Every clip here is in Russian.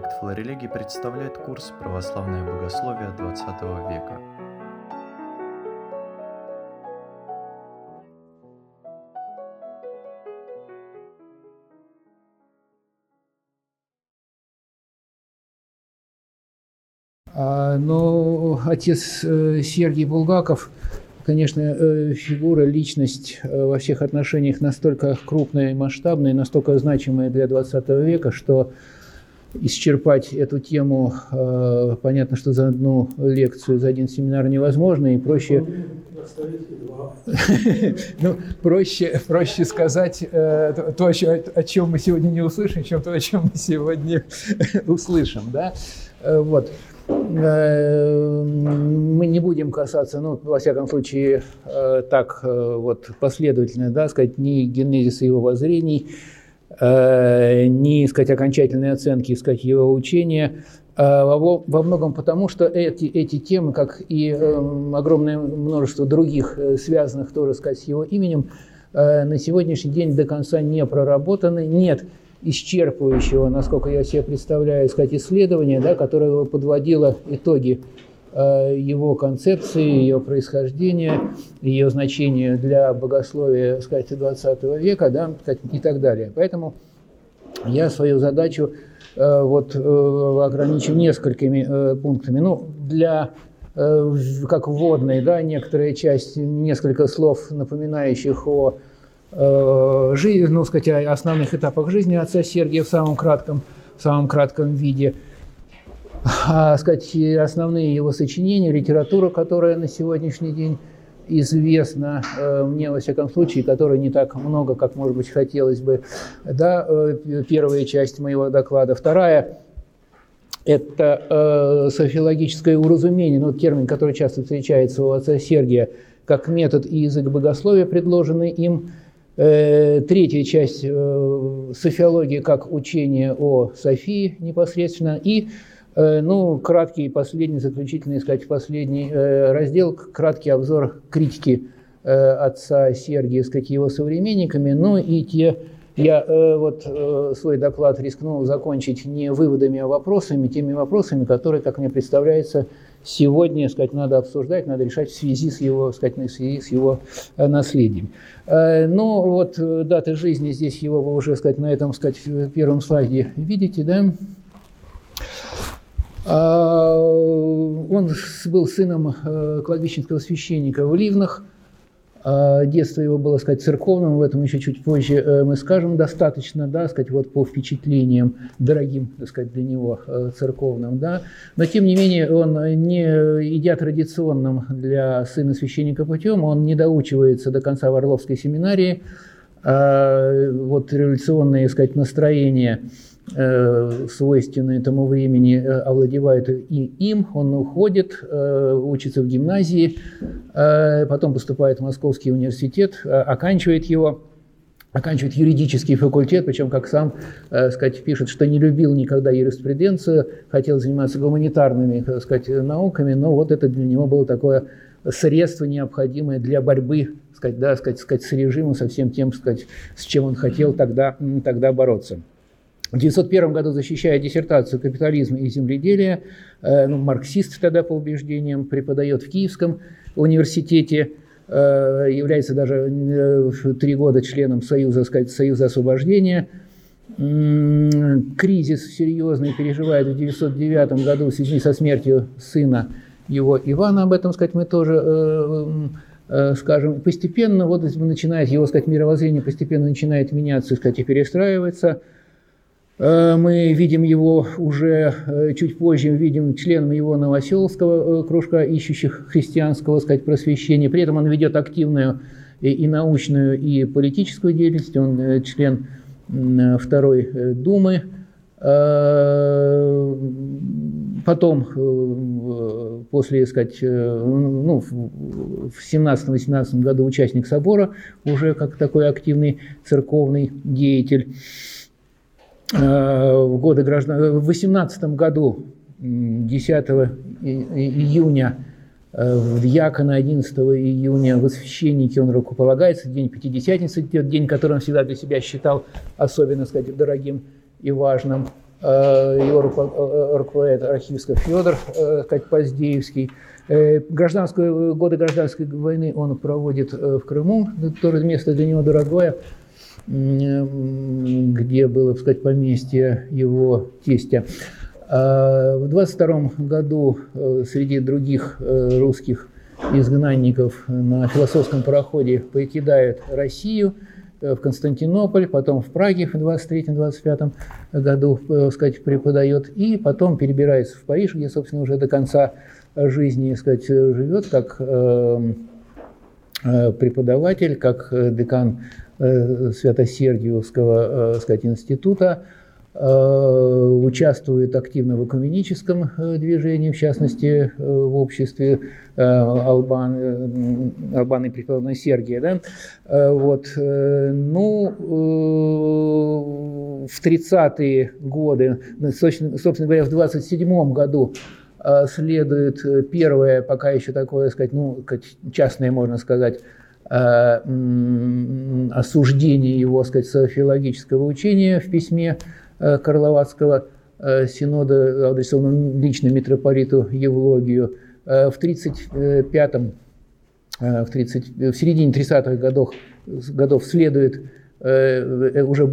Проект «Флорелегий» представляет курс «Православное богословие XX века». А, Но отец э, Сергей Булгаков, конечно, э, фигура, личность э, во всех отношениях настолько крупная и масштабная, настолько значимая для 20 века, что исчерпать эту тему, э, понятно, что за одну лекцию, за один семинар невозможно, и проще, ну, проще, проще сказать э, то, о чем мы сегодня не услышим, чем то, о чем мы сегодня услышим, да, Э, вот. Мы не будем касаться, ну, во всяком случае, так вот последовательно, да, сказать, ни генезиса его воззрений, ни, сказать, окончательной оценки, сказать, его учения, э, во, многом потому, что эти, эти темы, как и э, огромное множество других, э, связанных тоже, сказать, с его именем, э, на сегодняшний день до конца не проработаны, нет исчерпывающего, насколько я себе представляю, сказать, исследования, да, которое подводило итоги э, его концепции, ее происхождения, ее значения для богословия, сказать, 20 века, да, и так далее. Поэтому я свою задачу э, вот, э, ограничу несколькими э, пунктами. Ну, для э, как вводной, да, некоторая часть, несколько слов, напоминающих о э, жизни, ну, сказать, о основных этапах жизни отца Сергия в самом кратком, в самом кратком виде. А, сказать, основные его сочинения, литература, которая на сегодняшний день известна э, мне, во всяком случае, которой не так много, как, может быть, хотелось бы. Да, э, первая часть моего доклада. Вторая – это э, софиологическое уразумение, ну, термин, который часто встречается у отца Сергия, как метод и язык богословия, предложенный им. Третья часть софиология как учение о Софии непосредственно. И, ну, краткий последний, заключительный, сказать, последний э, раздел, краткий обзор критики э, отца Сергия, сказать, его современниками, ну и те я э, вот э, свой доклад рискнул закончить не выводами, а вопросами, теми вопросами, которые, как мне представляется, сегодня, сказать, надо обсуждать, надо решать в связи с его, сказать, в связи с его э, наследием. Э, но вот э, даты жизни здесь его вы уже, сказать, на этом, сказать, первом слайде видите, да? А, Он был сыном э, кладбищенского священника в Ливнах. А, Детство его было, сказать, церковным, в этом еще чуть позже э, мы скажем достаточно, да, сказать, вот по впечатлениям дорогим, так сказать, для него э, церковным, да. Но, тем не менее, он не идя традиционным для сына священника путем, он не доучивается до конца в Орловской семинарии, а, вот революционные, так сказать, настроения, свойственные тому времени, э, овладевают и им. Он уходит, э, учится в гимназии, э, потом поступает в Московский университет, э, оканчивает его, оканчивает юридический факультет, причем, как сам э, сказать, пишет, что не любил никогда юриспруденцию, хотел заниматься гуманитарными так сказать, науками, но вот это для него было такое средство необходимое для борьбы сказать, да, сказать, сказать, с режимом, со всем тем, сказать, с чем он хотел тогда, тогда бороться. В 1901 году, защищая диссертацию «Капитализм и земледелие», э, ну, марксист тогда по убеждениям, преподает в Киевском университете, э, является даже э, три года членом Союза, сказать, Союза освобождения. Кризис серьезный переживает в 1909 году в связи со смертью сына его Ивана, об этом сказать, мы тоже скажем. Постепенно вот начинает его сказать, мировоззрение постепенно начинает меняться сказать, и перестраиваться. Э, Мы видим его уже э, чуть позже, видим членом его Новоселовского э, кружка, ищущих христианского сказать, просвещения. При этом он ведет активную и, научную, и политическую деятельность. Он член Второй Думы. Потом, после, сказать, ну, в 17-18 году участник собора, уже как такой активный церковный деятель. Э, в годы граждан... В 18 году, м, 10 и- и- июня, э, в Дьякона 11 июня в священнике он рукополагается, день Пятидесятницы, день, который он всегда для себя считал особенно, сказать, дорогим и важным. его руководит архивского Федор сказать, Поздеевский. Гражданскую, годы гражданской войны он проводит в Крыму, тоже место для него дорогое, где было, так сказать, поместье его тестя. А в 22 году среди других русских изгнанников на философском пароходе покидают Россию э, в Константинополь, потом в Праге в 23-25 году, так э, сказать, преподает, и потом перебирается в Париж, где, собственно, уже до конца жизни, так сказать, живет как э, преподаватель, как декан Свято-Сергиевского, сказать, института, Э, участвует активно в экуменическом э, движении, в частности, э, в обществе Албан, Албаны преподобного Сергия. Да? Вот. Ну, в 30-е годы, собственно говоря, в 27 году следует первое, пока еще такое, сказать, ну, частное, можно сказать, осуждение его, сказать, софилологического учения в письме Э, Карловацкого э, синода, адресованного лично митрополиту Евлогию. Э, в 35 в, 30, в середине 30-х годов, годов следует уже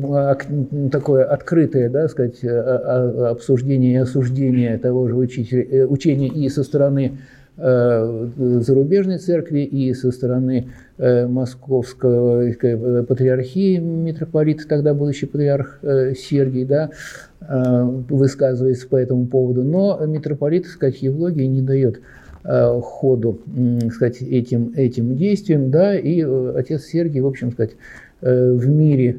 такое открытое, да, сказать, обсуждение и осуждение того же учителя, учения и со стороны Э, зарубежной церкви и со стороны э, московского э, патриархии митрополит, тогда будущий патриарх Сергий, да, высказывается по этому поводу. Но митрополит, так сказать, Евлогий не дает ходу сказать, этим, этим действиям, да, и отец Сергий, в общем, сказать, в мире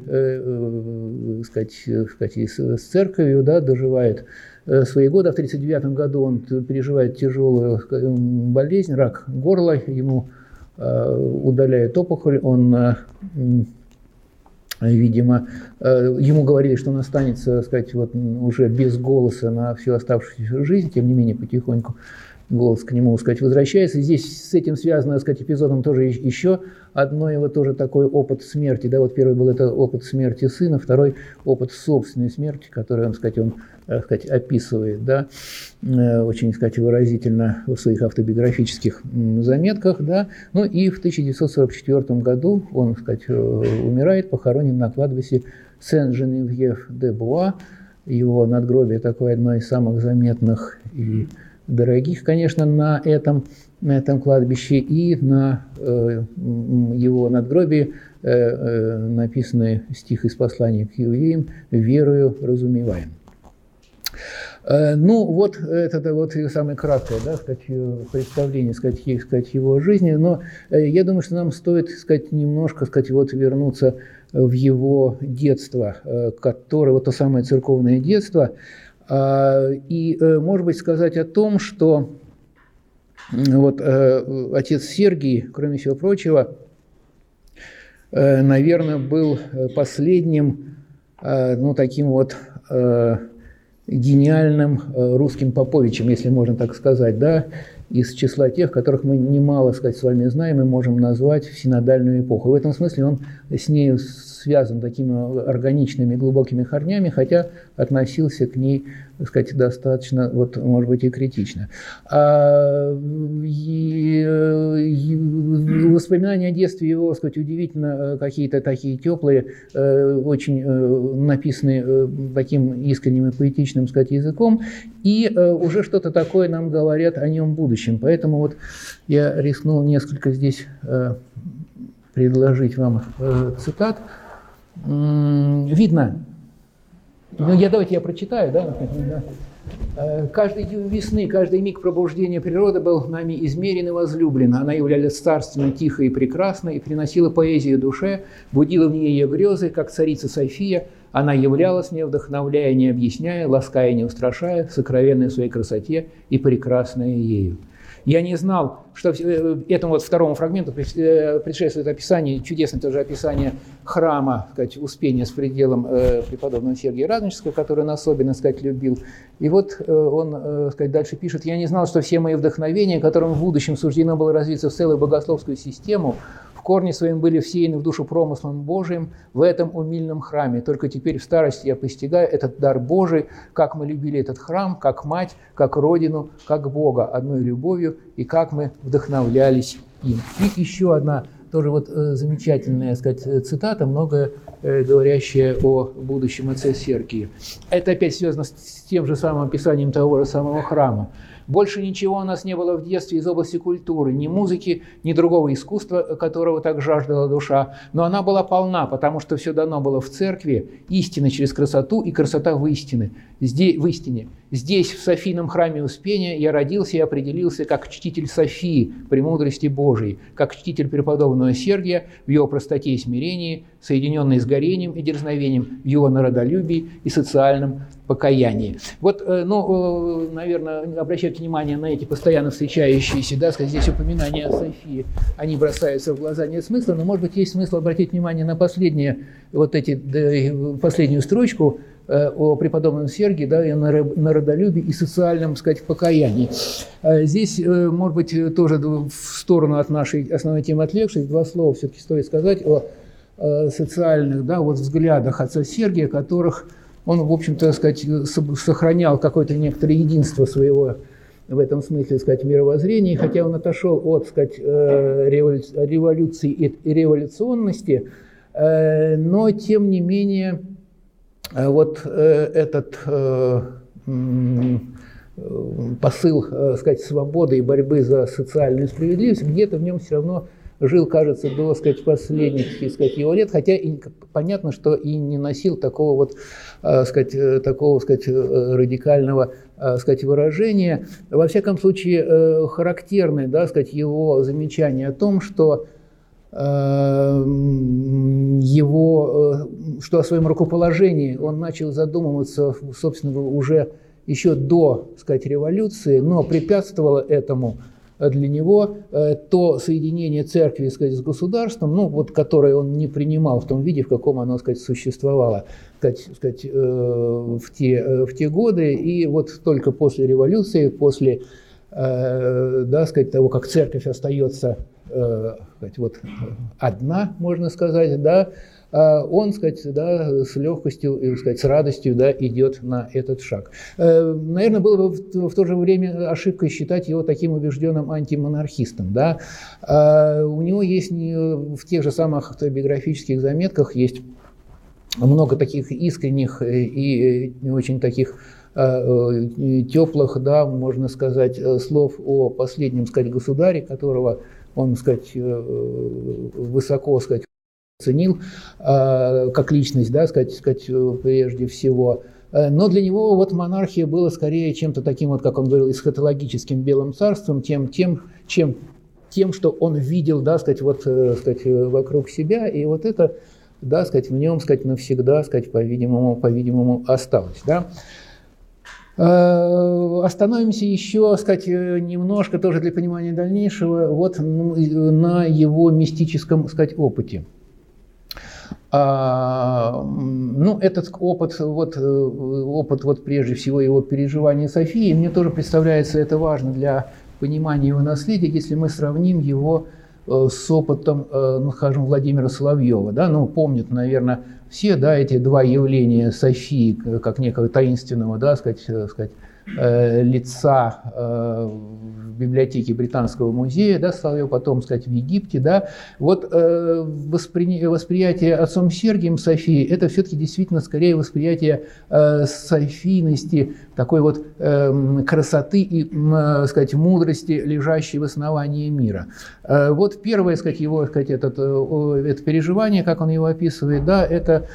сказать, сказать, с церковью да, доживает Э, свои годы. В 1939 году он переживает тяжелую болезнь, рак горла, ему э, удаляют опухоль, он э, видимо, ему говорили, что он останется, сказать, вот уже без голоса на всю оставшуюся жизнь, тем не менее потихоньку голос к нему, сказать, возвращается. Здесь с этим связано, сказать, эпизодом тоже еще одно его тоже такой опыт смерти. Да, вот первый был это опыт смерти сына, второй опыт собственной смерти, который он, сказать, он так сказать, описывает, да, э, очень, сказать, выразительно в своих автобиографических заметках, да. Ну и в 1944 году он, так сказать, э, умирает, похоронен на кладбище Сен-Женевьев-де-Буа. Его надгробие такое одно из самых заметных и дорогих, конечно, на этом, на этом кладбище и на э, его надгробии э, э, написаны стих из послания к евреям «Верою разумеваем». Э, ну, вот это вот самое краткое да, сказать, представление сказать, сказать, его жизни. Но э, я думаю, что нам стоит сказать, немножко сказать, вот, вернуться в его детство, э, которое, вот то самое церковное детство, и, может быть, сказать о том, что вот отец Сергий, кроме всего прочего, наверное, был последним, ну, таким вот гениальным э, русским Поповичем, если можно так сказать, да, из числа тех, которых мы немало, сказать, с вами знаем и можем назвать в синодальную эпоху. В этом смысле он с ней связан такими органичными глубокими корнями, хотя относился к ней, так сказать, достаточно, вот, может быть, и критично. А, и, и, воспоминания о детстве его, так сказать, удивительно какие-то такие теплые, э, очень э, написаны э, таким искренним и поэтичным, так сказать, языком, и уже что-то такое нам говорят о нем будущем. Поэтому вот я рискнул несколько здесь предложить вам цитат видно, ну, я давайте я прочитаю, да? Э, каждой весны, каждый миг пробуждения природы был нами измерен и возлюблен. Она являлась царственной, тихой и прекрасной, и приносила поэзию душе, будила в ней ее грезы, как царица София. Она являлась, не вдохновляя, не объясняя, лаская, не устрашая, сокровенной в своей красоте и прекрасная ею. Я не знал, что э, этому вот второму фрагменту э, предшествует описание, чудесное тоже описание храма, сказать, Успения с пределом э, преподобного Сергия Радонежского, который он особенно, сказать, любил. И вот он, сказать, дальше пишет, «Я не знал, что все мои вдохновения, которым в будущем суждено было развиться в целую богословскую систему, Корни своим были всеяны в душу промыслом Божиим в этом умильном храме. Только теперь в старости я постигаю этот дар Божий, как мы любили этот храм, как мать, как родину, как Бога, одной любовью, и как мы вдохновлялись им. И еще одна тоже вот э, замечательная, сказать, цитата, многое э, говорящая о будущем отце Сергии. Это опять связано с тем же самым описанием того же самого храма. Больше ничего у нас не было в детстве из области культуры, ни музыки, ни другого искусства, которого так жаждала душа. Но она была полна, потому что все дано было в церкви, истина через красоту и красота в истине. Здесь, в истине. Здесь, в Софийном храме Успения, я родился и определился как чтитель Софии, премудрости Божией, как чтитель преподобного Сергия в его простоте и смирении, соединенной с горением и дерзновением, в его народолюбии и социальном покаянии. Вот, э, ну, э, наверное, обращайте внимание на эти постоянно встречающиеся, да, сказать, здесь упоминания о Софии, они бросаются в глаза, нет смысла, но, может быть, есть смысл обратить внимание на последние, вот эти, последнюю строчку, э, о преподобном Сергии, да, и на народолюбии и социальном, сказать, покаянии. Здесь, может быть, тоже в сторону от нашей основной темы отвлекшись, два слова все-таки стоит сказать о социальных, да, вот взглядах отца Сергия, которых он, в общем-то, сказать, сохранял какое-то некоторое единство своего в этом смысле, сказать, мировоззрения, хотя он отошел от, сказать, э, революции и революционности, э, но, тем не менее, э, вот этот посыл, сказать, свободы и борьбы за социальную справедливость, где-то в нем все равно жил, кажется, до сказать, последних так сказать, его лет, хотя и понятно, что и не носил такого вот, э, сказать, э, такого сказать, э, радикального сказать, выражения. Во всяком случае, характерное да, сказать, его замечание о том, что его, что о своем рукоположении он начал задумываться, собственно, уже еще до сказать, революции, но препятствовало этому для него э, то соединение церкви сказать, с государством, ну, вот, которое он не принимал в том виде, в каком оно сказать, существовало сказать, сказать, э, в, те, э, в те годы. И вот только после революции, после да, сказать, того, как церковь остается сказать, вот, одна, можно сказать, да, он, сказать, да, с легкостью, и, сказать, с радостью да, идет на этот шаг. Э, наверное, было бы в то же время ошибкой считать его таким убежденным антимонархистом. Да? А у него есть в тех же самых автобиографических заметках есть много таких искренних и очень таких э, теплых, да, можно сказать, слов о последнем, сказать, государе, которого он, сказать, э, высоко, сказать, ценил э, как личность, да, сказать, сказать, прежде всего. Э, но для него вот монархия была скорее чем-то таким, вот, как он говорил, эсхатологическим белым царством, тем, тем, чем, тем, что он видел, да, сказать, вот, э, сказать, вокруг себя, и вот это, да, сказать, в нем, сказать, навсегда, сказать, по-видимому, по-видимому, осталось, да. Остановимся еще, сказать, немножко тоже для понимания дальнейшего, вот на его мистическом, сказать, опыте. А, ну, этот опыт, вот, э, опыт вот прежде всего его переживания Софии, мне тоже представляется это важно для понимания его наследия, если мы сравним его э, с опытом, э, ну, скажем, Владимира Соловьева. Да? Ну, помнят, наверное, все да, эти два явления Софии, как некого таинственного, да, сказать, сказать, лица библиотеке Британского музея, да, стал ее потом, сказать, в Египте, да, вот э, воспри... восприятие отцом Сергием Софии, это все-таки действительно скорее восприятие э, софийности, такой вот э, красоты и, э, сказать, мудрости, лежащей в основании мира. Э, вот первое, сказать, его, сказать, этот, э, это переживание, как он его описывает, да, это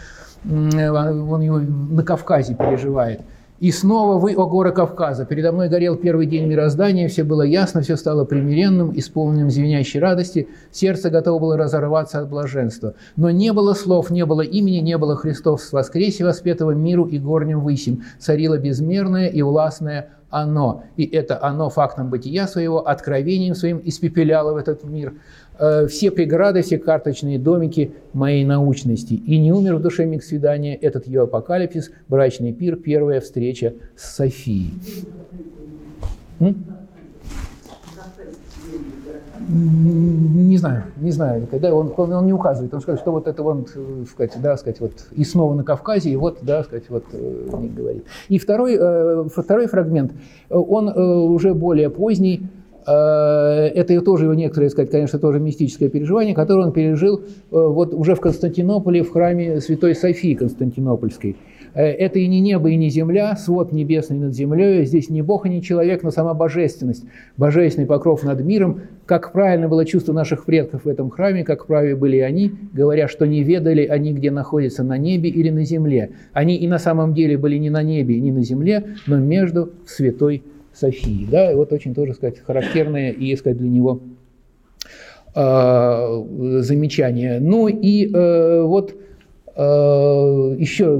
он его на Кавказе переживает – и снова вы, о горы Кавказа, передо мной горел первый день мироздания, все было ясно, все стало примиренным, исполненным звенящей радости, сердце готово было разорваться от блаженства. Но не было слов, не было имени, не было Христов с воскресе воспетого миру и горним высим, царило безмерное и властное оно. И это оно фактом бытия своего, откровением своим испепеляло в этот мир – все преграды, все карточные домики моей научности. И не умер в душе миг свидания этот ее апокалипсис, брачный пир, первая встреча с Софией. М? Не знаю, не знаю, когда он, он, он не указывает, он скажет, что вот это он, сказать, да, сказать, вот и снова на Кавказе, и вот, да, сказать, вот не говорит. И второй, второй фрагмент, он уже более поздний, это тоже его некоторое, сказать, конечно, тоже мистическое переживание, которое он пережил вот уже в Константинополе в храме Святой Софии Константинопольской. Э, это и не небо, и не земля, свод небесный над землей, здесь не Бог и не человек, но сама божественность, божественный покров над миром. Как правильно было чувство наших предков в этом храме, как правы были они, говоря, что не ведали они, где находятся, на небе или на земле. Они и на самом деле были не на небе, не на земле, но между святой Софией. Да, и вот очень тоже, сказать, характерное и, сказать, для него э, замечание. Ну и э, вот еще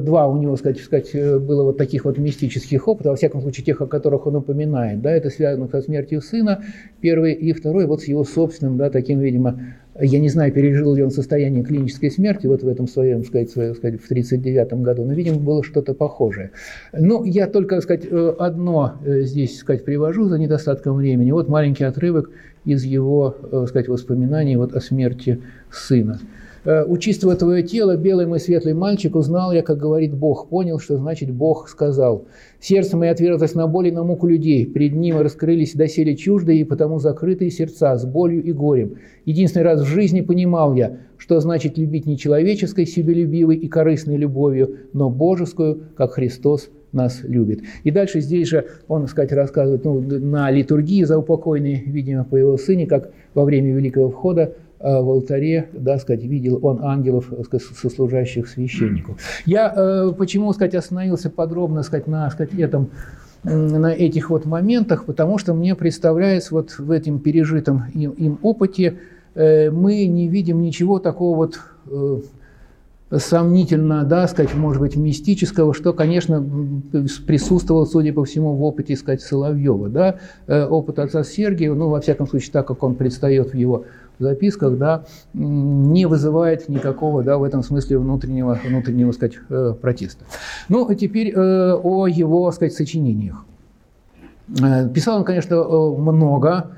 два у него, сказать, сказать, было вот таких вот мистических опытов, во всяком случае тех, о которых он упоминает. Да, это связано со смертью сына, первый, и второй вот с его собственным, да, таким, видимо, я не знаю, пережил ли он состояние клинической смерти вот в этом своем, сказать, своем, сказать в 1939 году, но, видимо, было что-то похожее. Ну, я только, сказать, э, одно э, здесь, сказать, привожу за недостатком времени. Вот маленький отрывок из его, сказать, воспоминаний вот о смерти сына. Э, Учиствуя твое тело, белый мой светлый мальчик, узнал я, как говорит Бог, понял, что значит Бог сказал. Сердце мое отверзлось на боль и на муку людей, перед ним раскрылись доселе чуждые и потому закрытые сердца с болью и горем. Единственный раз в жизни понимал я, что значит любить не человеческой, себелюбивой и корыстной любовью, но божескую, как Христос нас любит. И дальше здесь же он, так сказать, рассказывает ну, на литургии за упокойный, видимо, по его сыне, как во время Великого Входа в алтаре, да, сказать, видел он ангелов э, сказать, сослужащих священнику. Я э, почему, сказать, остановился подробно, сказать, на, сказать, этом на этих вот моментах, потому что мне представляется вот в этом пережитом им, им опыте мы не видим ничего такого вот сомнительно, да, сказать, может быть, мистического, что, конечно, присутствовало, судя по всему, в опыте, сказать, Соловьева, да, опыт отца Сергия, ну, во всяком случае, так как он предстает в его записках, да, не вызывает никакого, да, в этом смысле внутреннего, внутреннего, сказать, э, протеста. Ну, а теперь э, о его, сказать, сочинениях. Э, писал он, конечно, много,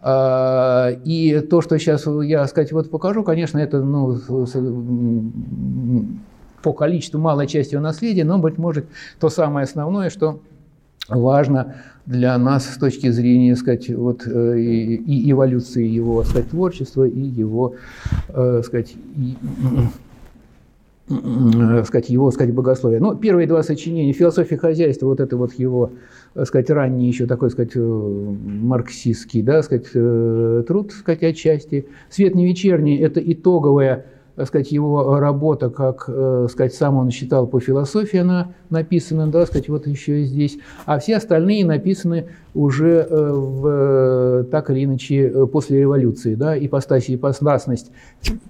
и то, что сейчас я, сказать, вот покажу, конечно, это, ну, по количеству малой части его наследия, но, быть может, то самое основное, что важно для нас с точки зрения, сказать, вот, э, и, и эволюции его, сказать, творчества и его, э, сказать, и, э, сказать, его, сказать, богословия. Ну, первые два сочинения, философия хозяйства, вот это вот его, сказать, ранний еще такой, сказать, марксистский, да, сказать, труд, сказать, отчасти. Свет не вечерний – это итоговая так сказать, его работа, как э, сказать, сам он считал по философии, она написана, да, сказать, вот еще и здесь, а все остальные написаны уже э, в, так или иначе э, после революции, да, ипостась и ипостасность,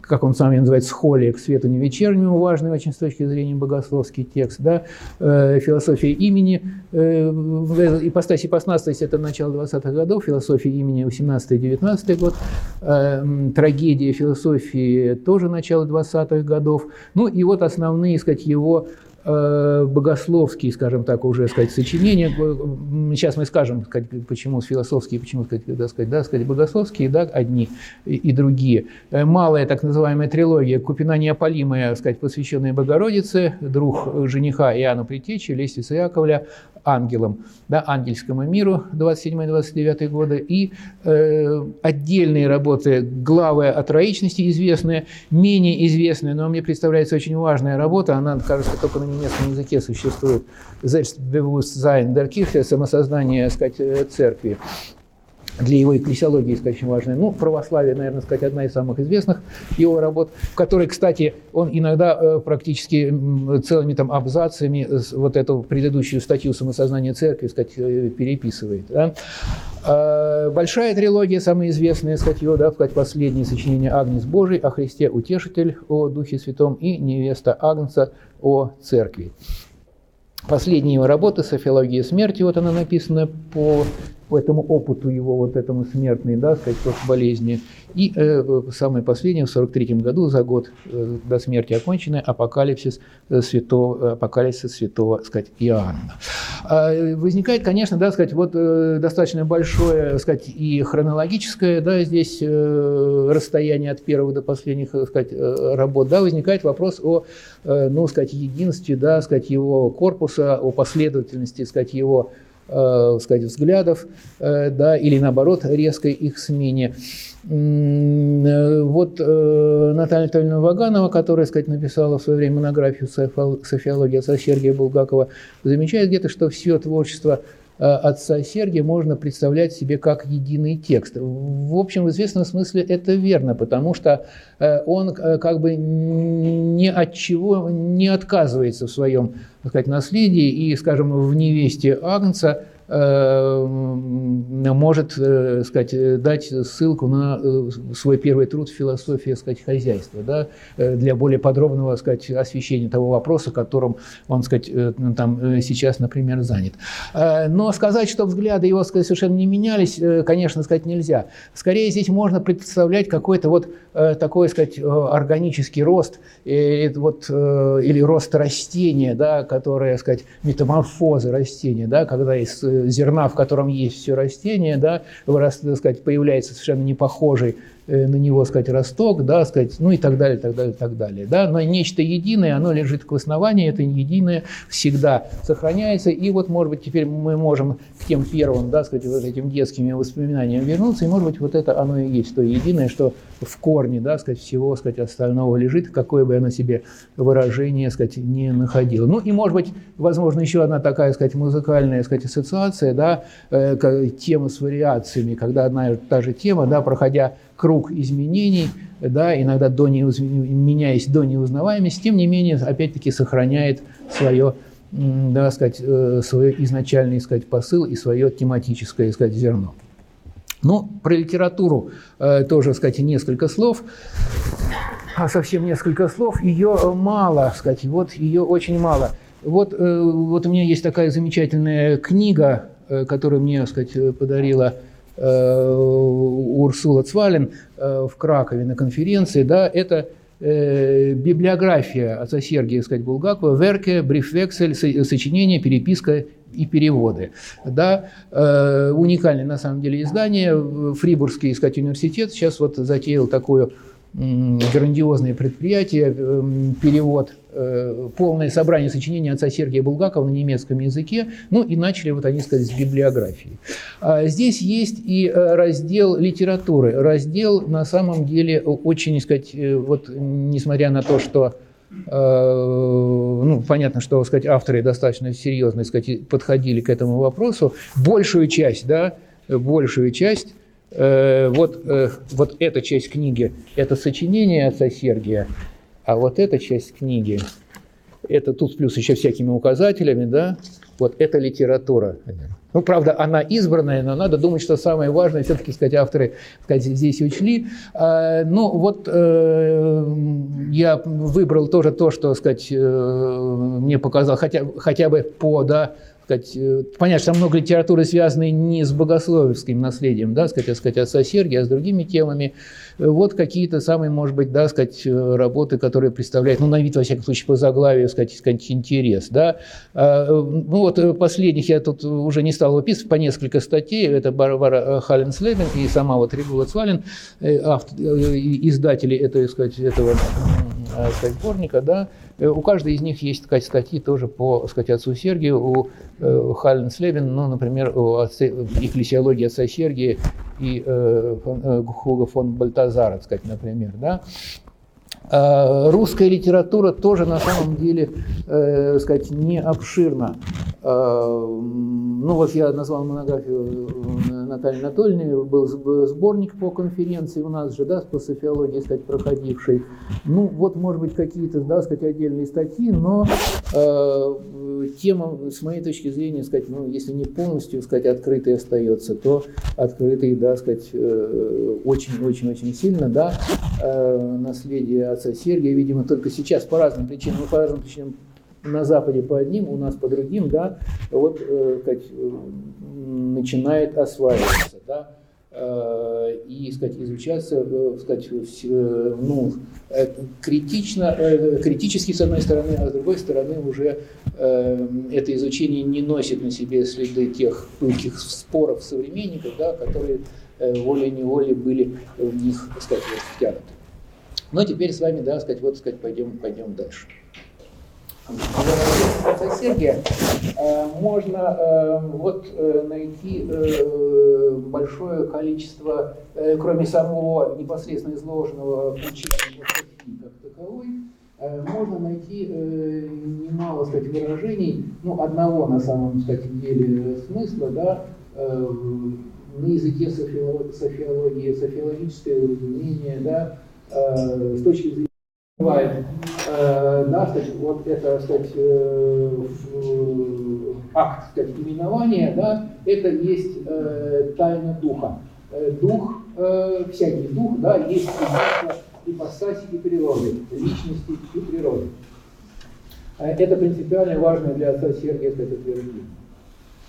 как он сам ее называет, схолия к свету не вечернему, важный очень с точки зрения богословский текст, да, философия имени, ипостась и ипостасность – это начало 20-х годов, философия имени 18-19 год, трагедия философии тоже начало 20-х годов, ну и вот основные, сказать, его Э, богословские, скажем так, уже сказать, сочинения. Сейчас мы скажем, сказать, почему философские, почему сказать, да, сказать, да, сказать, богословские, да, одни и другие. Э, малая так называемая трилогия Купина Неопалимая, сказать, посвященная Богородице, друг жениха Иоанну Притечи, Лестница Яковля, ангелам, да, ангельскому миру 27-29 годы, и э, отдельные работы, главы о троичности известные, менее известные, но мне представляется очень важная работа, она, кажется, только на немецком языке существует, Selbstbewusstsein der Kirche, самосознание, сказать, э, церкви для его экклесиологии, сказать, очень важная. Ну, православие, наверное, сказать, одна из самых известных его работ, в которой, кстати, он иногда э, практически целыми там абзацами вот эту предыдущую статью «Самосознание церкви», сказать, э, переписывает. Да? А, большая трилогия, самая известная статья, да, сказать, последнее сочинение «Агнец Божий», о Христе Утешитель, о Духе Святом и «Невеста Агнца» о Церкви. Последняя его работа «Софиология смерти», вот она написана по по этому опыту его, вот этому смертной, да, сказать, болезни. И э, самое последнее, в 43 году, за год э, до смерти оконченный апокалипсис э, святого, апокалипсис святого, сказать, Иоанна. А, возникает, конечно, да, сказать, вот э, достаточно большое, сказать, и хронологическое, да, здесь э, расстояние от первого до последних, сказать, э, работ, да, возникает вопрос о, э, ну, сказать, единстве, да, сказать, его корпуса, о последовательности, сказать, его э, сказать, взглядов, э, да, или наоборот резкой их смене. Э, вот э, Наталья Анатольевна Ваганова, которая, сказать, написала в свое время монографию «Софиология» отца Сергия Булгакова, замечает где-то, что все творчество отца Сергия можно представлять себе как единый текст. В общем, в известном смысле это верно, потому что он как бы ни от чего не отказывается в своем так сказать, наследии и, скажем, в невесте Агнца – Э, может э, сказать, дать ссылку на э, свой первый труд «Философия сказать, хозяйства», да, для более подробного сказать, освещения того вопроса, которым он сказать, там, сейчас, например, занят. Но сказать, что взгляды его сказать, совершенно не менялись, конечно, сказать нельзя. Скорее здесь можно представлять какой-то вот такой сказать, органический рост или, вот, или рост растения, да, которое, сказать, метаморфозы растения, да, когда из зерна, в котором есть все растение, да, раз, сказать, появляется совершенно не похожий Э, на него, сказать, росток, да, сказать, ну и так далее, так далее, так далее. Да, но нечто единое, оно лежит к основанию, это единое всегда сохраняется. И вот, может быть, теперь мы можем к тем первым, да, сказать, вот этим детскими воспоминаниям вернуться, и, может быть, вот это оно и есть то единое, что в корне, да, сказать, всего, сказать, остального лежит, какое бы оно себе выражение, сказать, не находило. Ну и, может быть, возможно, еще одна такая, сказать, музыкальная, сказать, ассоциация, да, э, тема с вариациями, когда одна и та же тема, да, проходя круг изменений, да, иногда до неуз... меняясь до неузнаваемости, тем не менее, опять-таки, сохраняет свое, да, сказать, э, свое изначальный сказать, посыл и свое тематическое сказать, зерно. Ну, про литературу э, тоже, сказать, несколько слов. А совсем несколько слов. Ее мало, сказать, вот ее очень мало. Вот, э, вот у меня есть такая замечательная книга, которую мне, сказать, подарила Урсула Цвалин э, в Кракове на конференции, да, это э, библиография отца Сергия сказать, Булгакова, Верке, Брифвексель, сочинение, переписка и переводы. Да, уникальное на самом деле издание. Фрибургский сказать, университет сейчас вот затеял такую грандиозное предприятие, эм, перевод, э, полное собрание сочинений отца Сергия Булгакова на немецком языке, ну и начали вот они сказать с библиографии. А здесь есть и э, раздел литературы, раздел на самом деле очень, сказать, э, вот несмотря на то, что ну, понятно, что сказать, авторы достаточно серьезно сказать, подходили к этому вопросу. Большую часть, да, большую часть вот, э, вот эта часть книги – это сочинение отца Сергия, а вот эта часть книги – это тут плюс еще всякими указателями, да, вот это литература. Ну, правда, она избранная, но надо думать, что самое важное, все-таки, сказать, авторы сказать, здесь учли. А, ну, вот э, я выбрал тоже то, что, сказать, э, мне показал, хотя, хотя бы по, да, сказать, э, понятно, что там много литературы, связанной не с богословским наследием, да, сказать, а сказать, отца Сергия, а с другими темами. Вот какие-то самые, может быть, да, сказать, э, работы, которые представляют, ну, на вид, во всяком случае, по заглавию, сказать, сказать интерес, да. А, э, ну, вот последних я тут уже не стал выписывать, по несколько статей, это Барбара Халленслебен и сама вот Регула Цвалин, автор, издатели этого, сказать, этого сборника, да, у каждой из них есть сказать, статьи тоже по сказать, отцу Сергию, у э, Халлен Слебен, ну, например, у отце, экклесиологии отца Сергия и э, фон, Хуга фон Бальтазара, сказать, например, да. А русская литература тоже на самом деле, э, сказать, не обширна. А, ну вот я назвал монографию э, Натальи Анатольевны, был сборник по конференции у нас же, да, по софиологии, сказать, проходивший. Ну вот, может быть, какие-то, да, сказать, отдельные статьи, но э, тема, с моей точки зрения, сказать, ну, если не полностью, сказать, открытой остается, то открытой, да, сказать, очень-очень-очень сильно, да, наследие отца Сергия, видимо, только сейчас по разным причинам, по разным причинам на Западе по одним, у нас по другим, да, вот, э, сказать, э, начинает осваиваться, да, э, и, сказать, изучаться, э, сказать, ну, критично, критически с одной стороны, а с другой стороны уже это изучение не носит на себе следы тех пылких споров современников, да, которые волей-неволей были в них, так сказать, втянуты. Но теперь с вами, да, сказать, вот, сказать, пойдем, пойдем дальше. Отца Сергия э, можно э, вот э, найти большое количество, кроме самого непосредственно изложенного учения как таковой, можно найти немало сказать, выражений, ну, одного на самом кстати, деле смысла, да, на языке софиологии, софиологическое разумение, да, с точки зрения э, да, сказать, вот это, сказать, э, акт, сказать, именования, да, это есть э, тайна духа. Э, дух, э, всякий дух, да, есть ипостаси и природы, личности и природы. Э, это принципиально важно для отца Сергия, сказать, утверждение.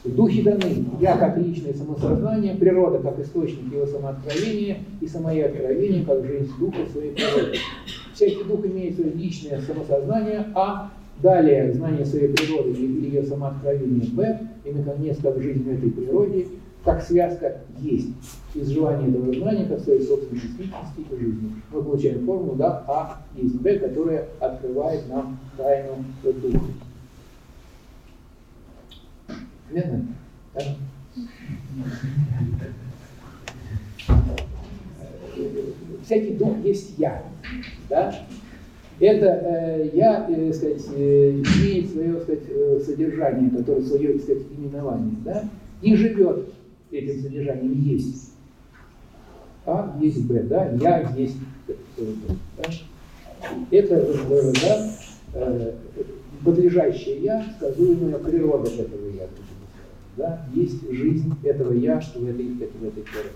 Духи даны, я как личное самосознание, природа как источник его самооткровения и самое откровение как жизнь духа своей природе. Всякий дух имеет свое личное самосознание, а далее знание своей природы или ее самооткровение Б, и, наконец, как жизнь в этой природе, как связка есть. Из желания этого знания, как своей собственной действительности и жизни. Мы получаем формулу, да, А есть Б, которая открывает нам тайну духа. Понятно? Да? Всякий дух есть я. Да? Это э, я, э, сказать, э, имеет свое сказать, э, содержание, которое свое сказать, именование, да? и живет этим содержанием есть. А есть Б, да? Я есть да? Это э, да, э, подлежащее я, сказуемая природа этого я да, есть жизнь этого я, что в этой, в этой теории.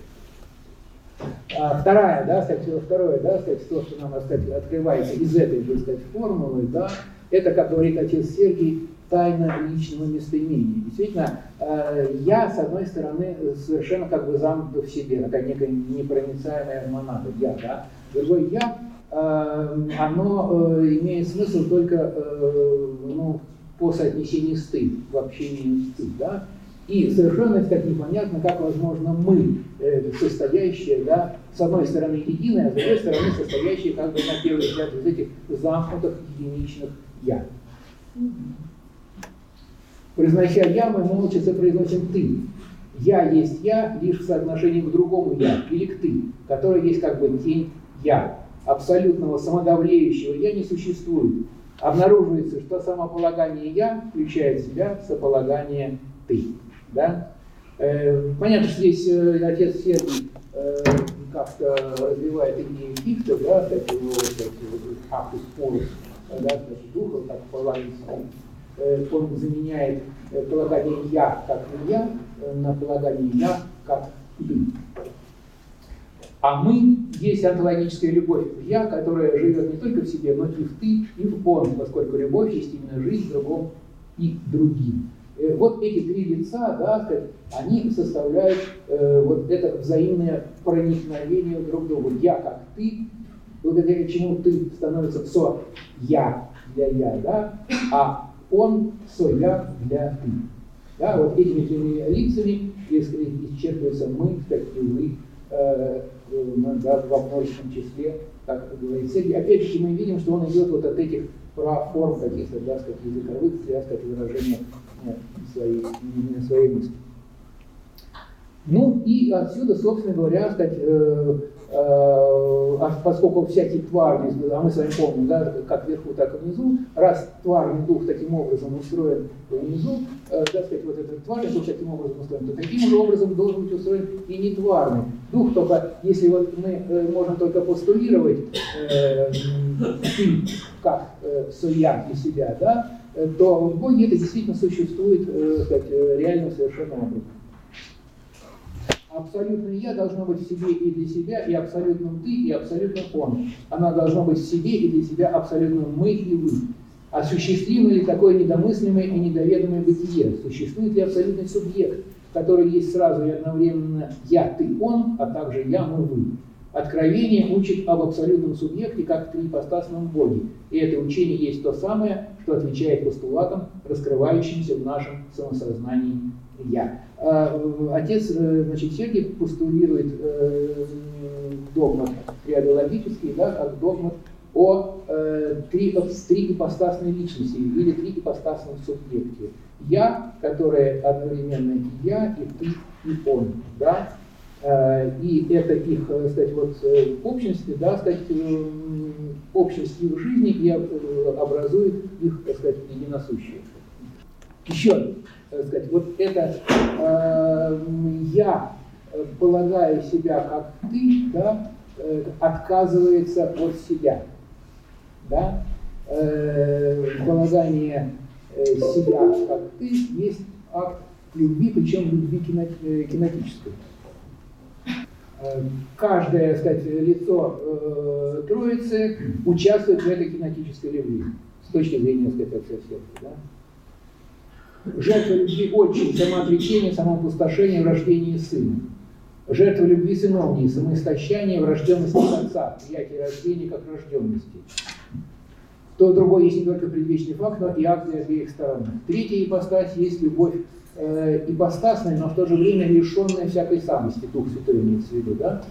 А вторая, да, сказать, второе, да, сказать, то, что нам, сказать, открывается из этой же, сказать, формулы, да, это, как говорит отец Сергий, тайна личного местоимения. Действительно, э, я, с одной стороны, совершенно как бы замкнут в себе, такая некая непроницаемая монада, я, да. Другой я, э, оно э, имеет смысл только ну, по соотнесению стыд, в общении стыд, да. И совершенно так непонятно, как возможно мы, э, состоящие, да, с одной стороны единое, а с другой стороны состоящие, как бы на первый взгляд, из этих замкнутых единичных «я». Произнося «я», мы молча произносим «ты». «Я» есть «я» лишь в соотношении к другому «я» или к «ты», который есть как бы тень «я». Абсолютного самодавлеющего «я» не существует. Обнаруживается, что самополагание «я» включает в себя сополагание «ты». Да? Э, понятно, что здесь э, отец Сергий э, как-то развивает идею Фихта, да, так его акт споров, да, значит, духа, как полагается, он заменяет полагание «я» как «я» на полагание «я» как «ты». А мы есть онтологическая любовь в «я», которая живет не только в себе, но и в «ты», и в «он», поскольку любовь есть именно жизнь в другом и другим. Э, вот эти три лица, да, они составляют э, вот это взаимное проникновение друг к другу. Я как ты, благодаря чему ты становится со я для я, да, а он со я для ты. Да, вот этими тремя лицами исчерпывается мы, как и вы, э, да, во множественном числе, как говорит Сергей. Опять же, мы видим, что он идет вот от этих форм каких-то, да, сказать, языковых, да, сказать, выражения свои, свои мысли. Ну и отсюда, собственно говоря, сказать, э, э, а поскольку всякий тварный, а мы с вами помним, да, как вверху, так и внизу, раз тварный дух таким образом устроен внизу, э, да, сказать, вот этот тварный дух таким образом устроен, то таким же образом должен быть устроен и не тварный дух, только если вот мы э, можем только постулировать э, как э, соя и себя, да, то в Боге это действительно существует э, сказать, э, реально совершенно образом. Абсолютное «я» должно быть в себе и для себя, и абсолютным «ты», и абсолютным «он». Она должна быть в себе и для себя абсолютным «мы» и «вы». Осуществимо ли такое недомыслимое и недоведомое бытие? Существует ли абсолютный субъект, который есть сразу и одновременно «я», «ты», «он», а также «я», «мы», «вы»? Откровение учит об абсолютном субъекте как трипостасном Боге. И это учение есть то самое, что отвечает постулатам, раскрывающимся в нашем самосознании «я». А, отец э, значит, Сергий постулирует э, догмат триадологический, да, как догмат о э, три, три ипостасной личности или три ипостасном субъекте. Я, которое одновременно и я, и ты, и он. Да? Э, и это их, э, сказать, вот, э, общности, да, сказать, общность их жизни и образует их, так сказать, единосущие. Еще, так сказать, вот это э, я полагая себя как ты, да, отказывается от себя. Да? Э, полагание себя как ты есть акт любви, причем любви кинетической. Э, каждое, сказать, лицо э, Троицы участвует в этой кинетической любви с точки зрения, сказать, отца. Да? Жертва любви очень самоотречение, самоопустошение в рождении сына. Жертва любви сыновней, самоистощание в рожденности отца, приятие рождения как рожденности. То другое есть не только предвечный факт, но и акт для обеих сторон. Третья ипостась есть любовь э, ипостасная, но в то же время лишенная всякой самости, Дух Святой имеется в виду, да?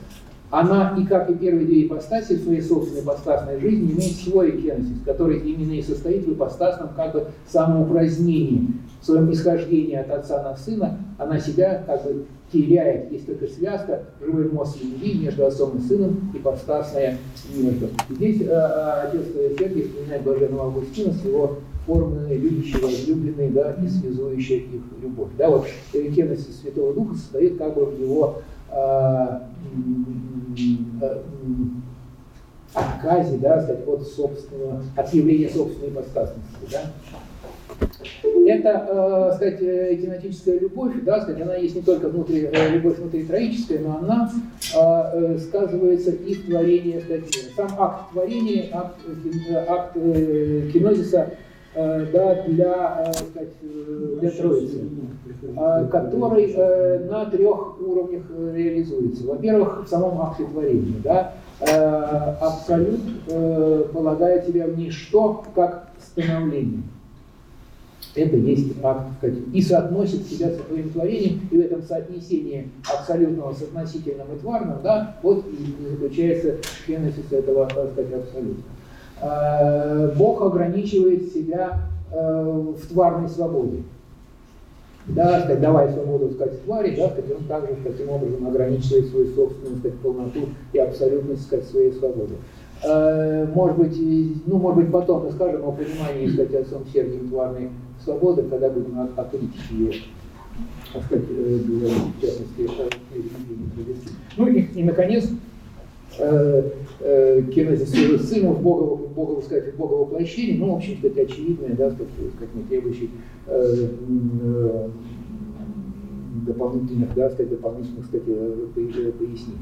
Она, и как и первые две ипостаси в своей собственной ипостасной жизни, имеет свой кенсис, который именно и состоит в ипостасном как бы самоупразднении. В своем исхождении от отца на сына она себя как бы теряет. Есть только связка, живой мост любви между отцом и сыном, ипостасная между. Здесь э, э отец Сергий вспоминает Блаженного Августина с его формы любящие, возлюбленные, да, и связующая их любовь. Да, вот рекенность Святого Духа состоит как бы в его а, а, отказе, да, сказать, от собственного, от явления собственной ипостасности, да. Это, э, сказать, кинетическая любовь, да, сказать, она есть не только внутри, э, любовь внутри троическая, но она э, сказывается и в творении, сказать, сам акт творения, акт, акт кинозиса Э, да, для, э, сказать, э, для Троицы, который на трех уровнях реализуется. Во-первых, в самом акте творения. Да, абсолют полагает себя в ничто, как становление. Это есть акт, сказать, и соотносит себя со своим творением, и в этом соотнесении абсолютного с относительным и тварным, да, вот и заключается генезис этого, так сказать, абсолюта. Э, Бог ограничивает себя э, в тварной свободе. Да, сказать, давая свободу сказать, твари, да, сказать, он также таким образом ограничивает свою собственную сказать, полноту и абсолютность сказать, своей свободы. Э, может быть, ну, может быть, потом мы скажем о понимании, сказать, отцом Сергием тварной свободы, когда будем о, ее, Ну и, и наконец, э, кинезис сына в Бога, в Бога, сказать, в Бога воплощении, ну, в общем, сказать, очевидное, да, сказать, сказать не требующий э, э, дополнительных, да, сказать, дополнительных, сказать, э, пояснений.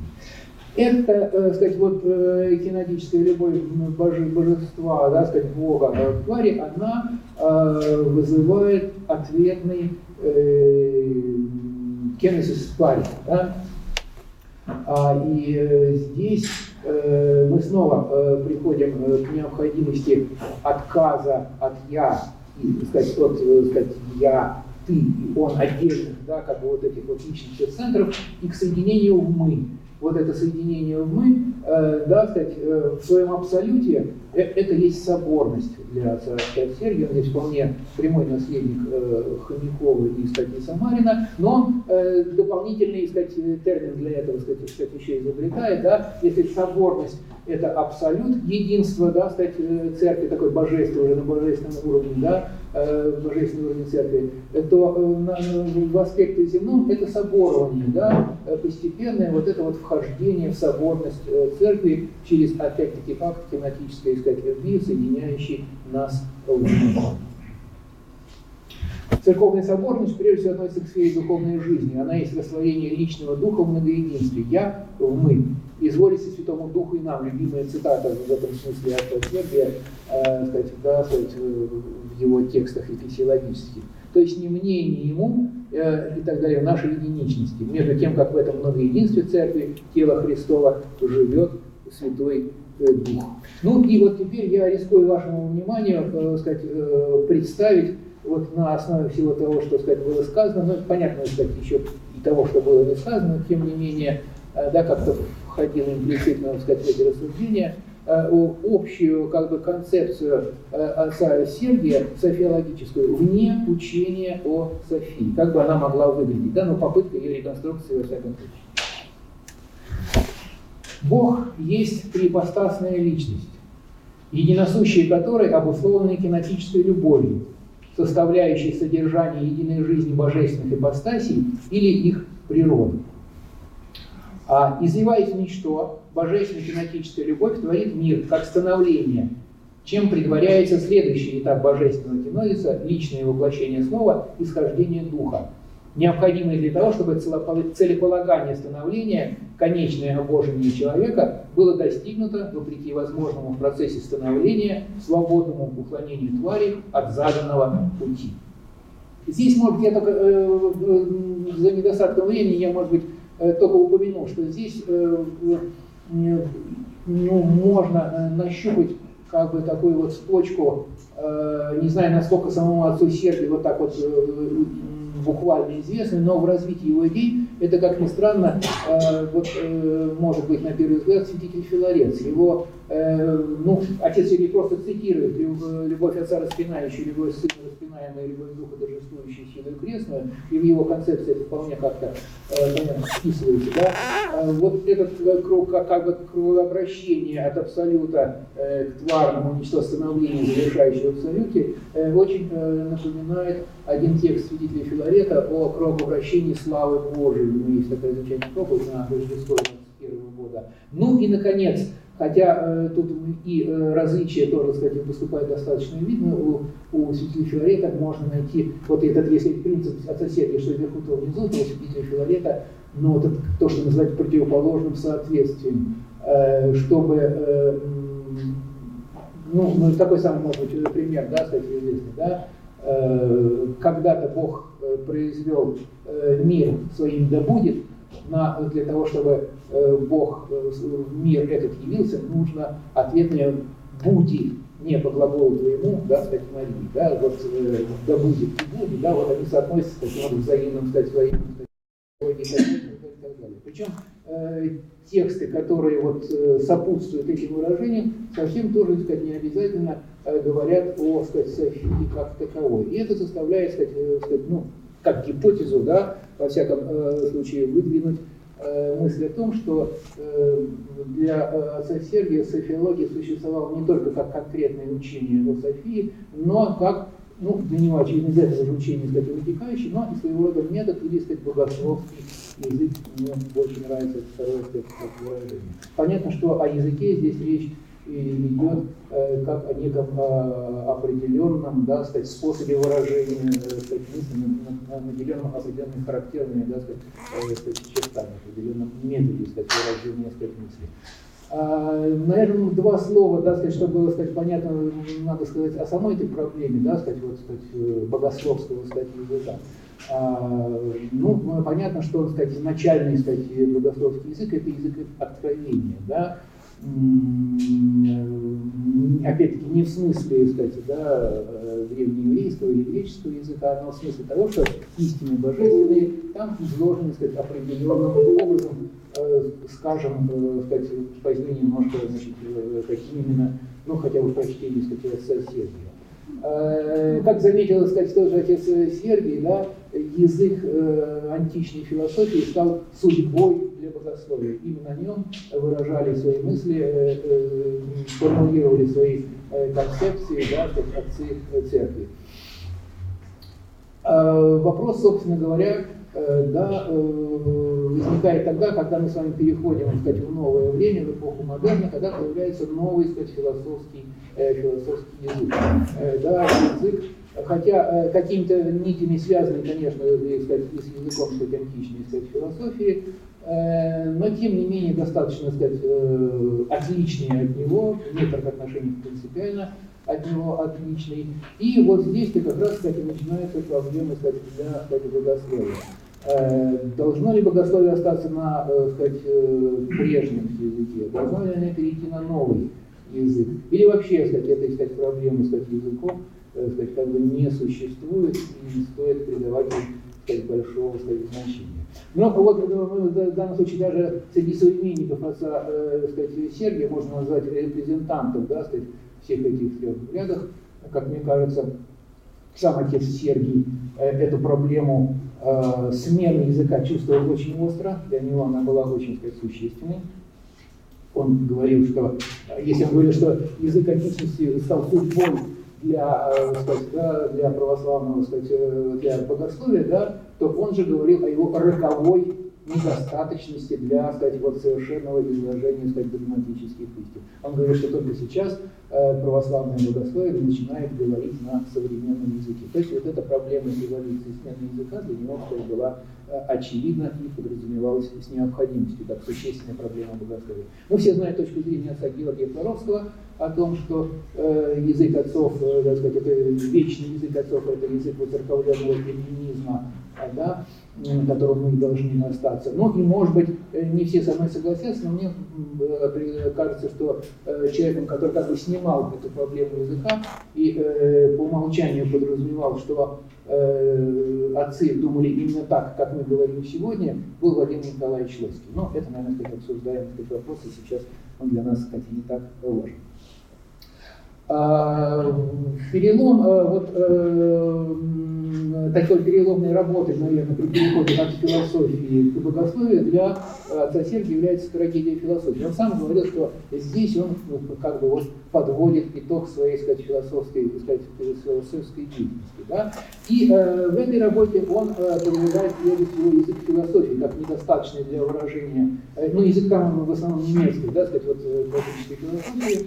Это, э, сказать, вот э, кинетическая любовь боже, божества, да, сказать, Бога в твари, она э, вызывает ответный э, кинезис твари, да, а, и э, здесь э, мы снова э, приходим к необходимости отказа от «я», и, сказать, от сказать, «я», «ты» и «он» отдельных, да, как бы вот этих вот личных центров, и к соединению в «мы» вот это соединение в «мы», э, да, сказать, э, в своем абсолюте, э, это есть соборность для отца Сергия, он здесь вполне прямой наследник Хомякова и, кстати, Самарина, но дополнительный, сказать, термин для этого, сказать, сказать, еще изобретает, да, если соборность – это абсолют, единство, да, сказать, церкви, такой божественный, уже на божественном уровне, да, э, божественный уровень церкви, то э, в аспекте земном это соборование, да, постепенное вот это вот вхождение в соборность церкви через, опять-таки, факт тематической, сказать, любви, соединяющий нас в Церковная соборность прежде всего относится к сфере духовной жизни. Она есть расслоение личного духа в многоединстве. Я в мы. изволите Святому Духу и нам, любимая цитата в этом смысле от Сергия, э, сказать, да, сказать, его текстах эписиологических. То есть не мне, не ему э, и так далее, нашей единичности. Между тем, как в этом многоединстве церкви, тело Христова живет Святой э, Дух. Ну и вот теперь я рискую вашему вниманию э, сказать, э, представить вот на основе всего того, что сказать, было сказано, ну, понятно, сказать, еще и того, что было не сказано, но тем не менее, э, да, как-то входило имплицитно, сказать, в эти рассуждения, общую как бы, концепцию э, отца Сергия, софиологическую, вне учения о Софии. Как бы она могла выглядеть, да, но попытка ее реконструкции во всяком случае. Бог есть трипостасная личность, единосущие которой обусловлены кинетической любовью, составляющей содержание единой жизни божественных ипостасей или их природы. А, изливаясь в ничто, божественная кинетическая любовь творит мир как становление, чем предваряется следующий этап божественного кинозиса – личное воплощение слова, исхождение духа, необходимое для того, чтобы целеполагание становления, конечное обожение человека, было достигнуто вопреки возможному в процессе становления свободному уклонению твари от заданного пути. Здесь, может быть, я только э, э, за недостатком времени, я, может быть, только упомянул, что здесь э, э, ну, можно э, нащупать как бы такую вот точку, не знаю, насколько самому отцу Сергию вот так вот буквально известный, но в развитии его идей это, как ни странно, вот, может быть, на первый взгляд, святитель Филарец. Его, ну, отец Сергей просто цитирует «Любовь отца распинающая, любовь сына распинаемая, любовь духа торжествующая силой крестную», и в его концепции это вполне как-то понятно вписывается. Да? Вот этот круг, как, как бы кругообращение от абсолюта к тварному ничто становлению, завершающего абсолюте, очень напоминает один текст святителя Филарета о кругообращении славы Божией. У него есть такое замечательное проповедь на Рождество 21 года. Ну и, наконец, хотя э, тут и э, различия тоже, кстати, выступают достаточно видно, у, у святителя Филарета можно найти, вот этот, если принцип от соседей, что вверху, то внизу, то у святителя Филарета, ну, вот это то, что называют противоположным соответствием, э, чтобы э, ну, ну, такой самый, может быть, пример, да, кстати, известный, да, Э, когда-то Бог э, произвел э, мир своим да будет, на, для того, чтобы Бог в мир этот явился, нужно ответное «буди», не по глаголу твоему, да, сказать, Марии, да, вот да будет и будет, да, вот они соотносятся таким вот взаимным, сказать, взаимным, сказать, Причем э, тексты, которые вот, э, сопутствуют этим выражениям, совсем тоже сказать, не обязательно э, говорят о сказать, Софии как таковой. И это заставляет сказать, э, ну, как гипотезу, да, во всяком э, случае, выдвинуть э, мысль о том, что э, для э, отца Сергия софиология существовала не только как конкретное учение о Софии, но как ну, для него, очевидно, из этого же учения, сказать, вытекающий, но и своего рода метод или, сказать, богословский язык, мне больше нравится второе выражение. Понятно, что о языке здесь речь идет э, как о неком э, определенном, да, сказать, способе выражения, э, сказать, мысли, наделенном определенными характерными, да, сказать, э, сказать, чертами, определенном методе, сказать, выражения, сказать, мысли. А, наверное, два слова, да, сказать, чтобы было сказать, понятно, надо сказать о самой этой проблеме, да, сказать, вот, сказать, богословского сказать, языка. А, ну, понятно, что сказать, изначальный сказать, богословский язык это язык откровения, да, опять-таки не в смысле, сказать, да, древнееврейского или греческого языка, но в смысле того, что истины божественные там изложены, сказать, определенным образом, э, скажем, э, сказать, позднее немножко, значит, э, каким именно, ну, хотя бы прочтение, сказать, соседей. Э, как заметил, сказать, тоже отец Сергий, да, язык э, античной философии стал судьбой для богословия. Именно на нем выражали свои мысли, э, э, формулировали свои концепции да, отцы церкви. Э, вопрос, собственно говоря, да, э, возникает тогда, когда мы с вами переходим сказать, в новое время, в эпоху модерна, когда появляется новый сказать, философский, э, философский язык. Да, язык хотя э, какими-то нитями связаны, конечно, сказать, с языком сказать, античной сказать, философии, э, но тем не менее достаточно сказать, э, отличные от него, в некоторых отношениях принципиально от него отличный. И вот здесь-то как раз, кстати, начинается проблема сказать, для сказать, богословия. Должно ли богословие остаться на сказать, прежнем языке? Должно ли оно перейти на новый язык? Или вообще, сказать, этой сказать, проблемы сказать, языком Э, сказать, как бы не существует и не стоит придавать сказать, большого сказать, значения. Но вот мы в данном случае даже среди современников отца э, сказать, Сергия можно назвать репрезентантом да, сказать, всех этих трех взглядов. Как мне кажется, сам отец Сергий э, эту проблему э, смены языка чувствовал очень остро, для него она была очень сказать, существенной. Он говорил, что, если он говорил, что язык античности стал судьбой для, э, сказать, для православного, сказать, э, для богословия, да, то он же говорил о его роковой недостаточности для, сказать, вот совершенного изложения, сказать, догматических истин. Он говорит, что только сейчас э, православное богословие начинает говорить на современном языке. То есть вот эта проблема эволюции смены языка для него сказать, была э, очевидна и подразумевалась с необходимостью, как существенная проблема богословия. Мы все знаем точку зрения отца Георгия Флоровского о том, что э, язык отцов, э, так сказать, это вечный язык отцов, это язык воцерковленного феминизма, да, на котором мы должны остаться. Ну и, может быть, э, не все со мной согласятся, но мне э, кажется, что э, человеком, который как бы снимал эту проблему языка и по умолчанию подразумевал, что отцы думали именно так, как мы говорим сегодня, был Владимир Николаевич Лойский. Но это, наверное, сказать, обсуждаемый вопрос, и сейчас он для нас, кстати, не так важен. А, перелом, вот такой переломной работы, наверное, при переходе от философии к богословию для отца Сергия является трагедия философии. Он сам говорил, что здесь он как бы вот подводит итог своей, сказать, философской, сказать, философской деятельности. Да? И э, в этой работе он э, подвергает прежде всего язык философии, как недостаточный для выражения, э, ну, язык там в основном немецкий, да, сказать, вот э, классической философии, э,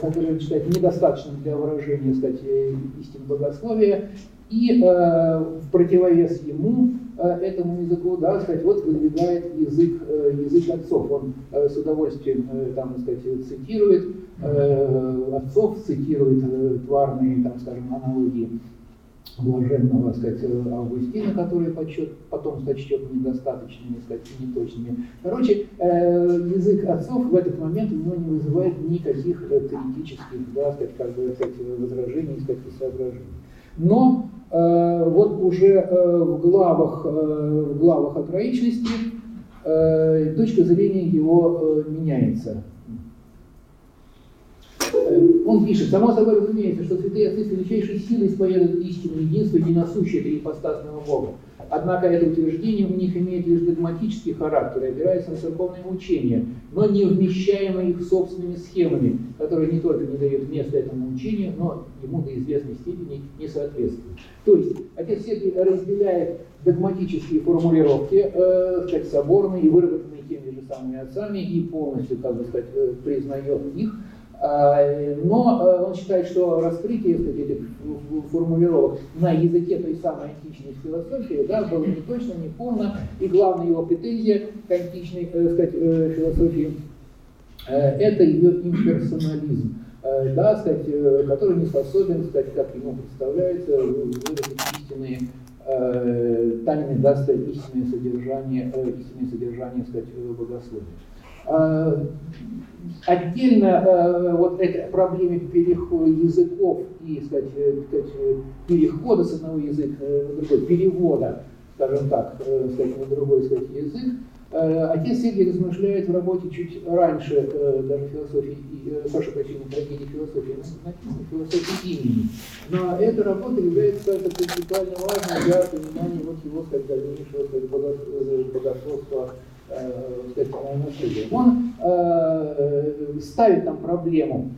который он считает недостаточным для выражения, сказать, э, истин богословия, и э, в противовес ему, э, этому языку, да, сказать, вот выдвигает язык, э, язык отцов. Он э, с удовольствием э, там, сказать, цитирует э, отцов, цитирует э, тварные, там, скажем, аналогии блаженного, сказать, Августина, которые подсчет, потом сочтет недостаточными, сказать, неточными. Короче, э, язык отцов в этот момент у него не вызывает никаких э, критических, да, сказать, как бы, сказать, возражений, сказать, и соображений. Но э, вот уже в, главах, в главах о троичности точка зрения его меняется. Э, он пишет, само собой разумеется, что святые отцы с величайшей силой исповедуют истину единства и ненасущее трипостасного Бога. Однако это утверждение у них имеет лишь догматический характер и опирается на церковное учение, но не вмещаемое их собственными схемами, которые не только не дают места этому учению, но ему до известной степени не соответствуют. То есть отец Сергий разделяет догматические формулировки, э, сказать, соборные и выработанные теми же самыми отцами и полностью, как бы сказать, э, признает их, но э, он считает, что раскрытие этих формулировок на языке той самой античной философии да, было не точно, не полно, и главная его претензия к античной э, сказать, э, философии это ее имперсонализм, да, сказать, который не способен, сказать, как ему представляется, выразить истинные тайны, да, сказать, истинное содержание, истинное содержание, сказать, богословия. Отдельно э, вот этой проблеме перехода языков и сказать, э, перехода с одного языка на другой, перевода, скажем так, э, сказать, на другой сказать, язык, э, отец Сергий размышляет в работе чуть раньше э, даже философии, э, прошу прощения, трагедии философии, написано философии имени. Но эта работа является это принципиально важной для понимания вот его сказать, дальнейшего сказать, э, богословства. Он э, ставит там проблему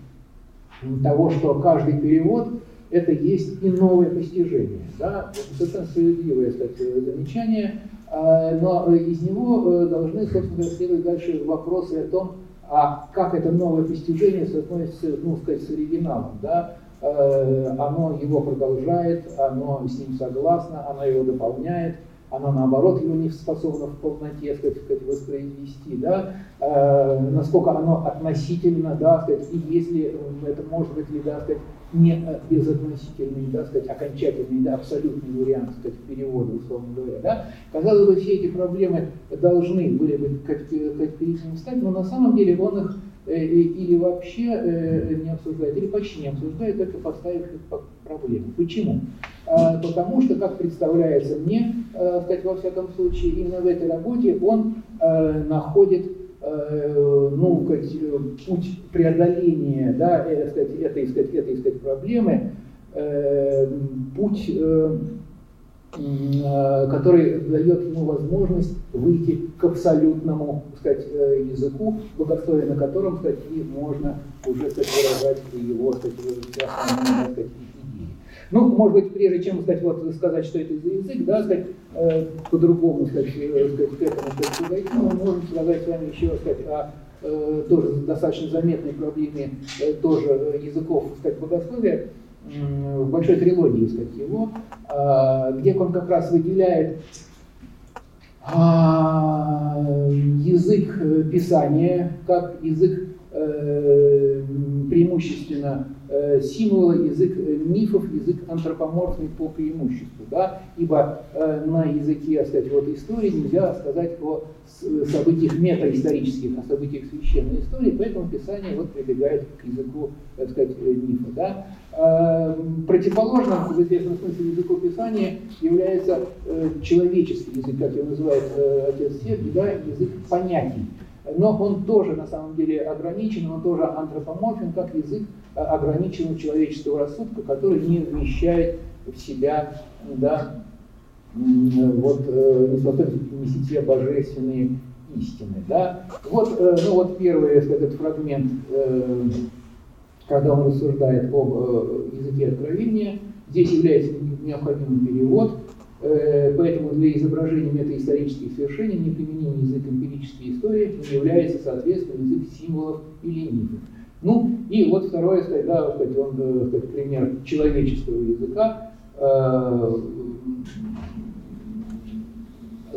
того, что каждый перевод это есть и новое постижение. Да? Это совершенно справедливое кстати, замечание, э, но из него э, должны, собственно, следовать дальше вопросы о том, а как это новое постижение соотносится, ну, сказать, с оригиналом, да? оно его продолжает, оно с ним согласно, оно его дополняет, оно наоборот его не способно в полноте сказать, сказать, воспроизвести, да, э, насколько оно относительно, да, сказать, и если это может быть ли, да, сказать, не безотносительный, да, сказать, окончательный, да, абсолютный вариант, сказать, перевода, условно говоря, да, казалось бы, все эти проблемы должны были бы как, как перед ним стать, но на самом деле он их э, или вообще э, не обсуждает, или почти не обсуждает, только поставив их проблемы. Почему? А, потому что, как представляется мне, э, сказать, во всяком случае, именно в этой работе он э, находит э, ну, сказать, путь преодоления да, сказать, этой, сказать, этой сказать, проблемы, путь, который дает ему возможность выйти к абсолютному сказать, языку, богословие на котором сказать, и можно уже сказать, выражать его сказать, сказать, ну, может быть, прежде чем сказать, вот, сказать, что это за язык, да, сказать, э, по-другому сказать, э, к этому сказать, подойти, мы можем сказать с вами еще сказать, о э, тоже достаточно заметной проблеме э, тоже языков сказать, богословия, э, в большой трилогии сказать, его, э, где он как раз выделяет э, язык Писания как язык э, преимущественно Э, символы, язык э, мифов, язык антропоморфный по преимуществу, да, ибо э, на языке, сказать, вот истории нельзя сказать о событиях метаисторических, о событиях священной истории, поэтому Писание вот прибегает к языку, так сказать, мифа, да. Противоположным в известном смысле языку Писания является человеческий язык, как его называет отец Сергий, да, язык понятий. Но он тоже на самом деле ограничен, он тоже антропоморфен, как язык ограниченного человеческого рассудка, который не вмещает в себя да, вот, э, не способен нести себе божественные истины. Да? Вот, э, ну вот первый этот фрагмент, э, когда он рассуждает об языке откровения, здесь является необходимый перевод, поэтому для изображения метаисторических свершений неприменимый язык эмпирической истории не является, соответственно, язык символов или мифов. Ну, и вот второе, да, сказать, он, э, сказать, пример человеческого языка. Э,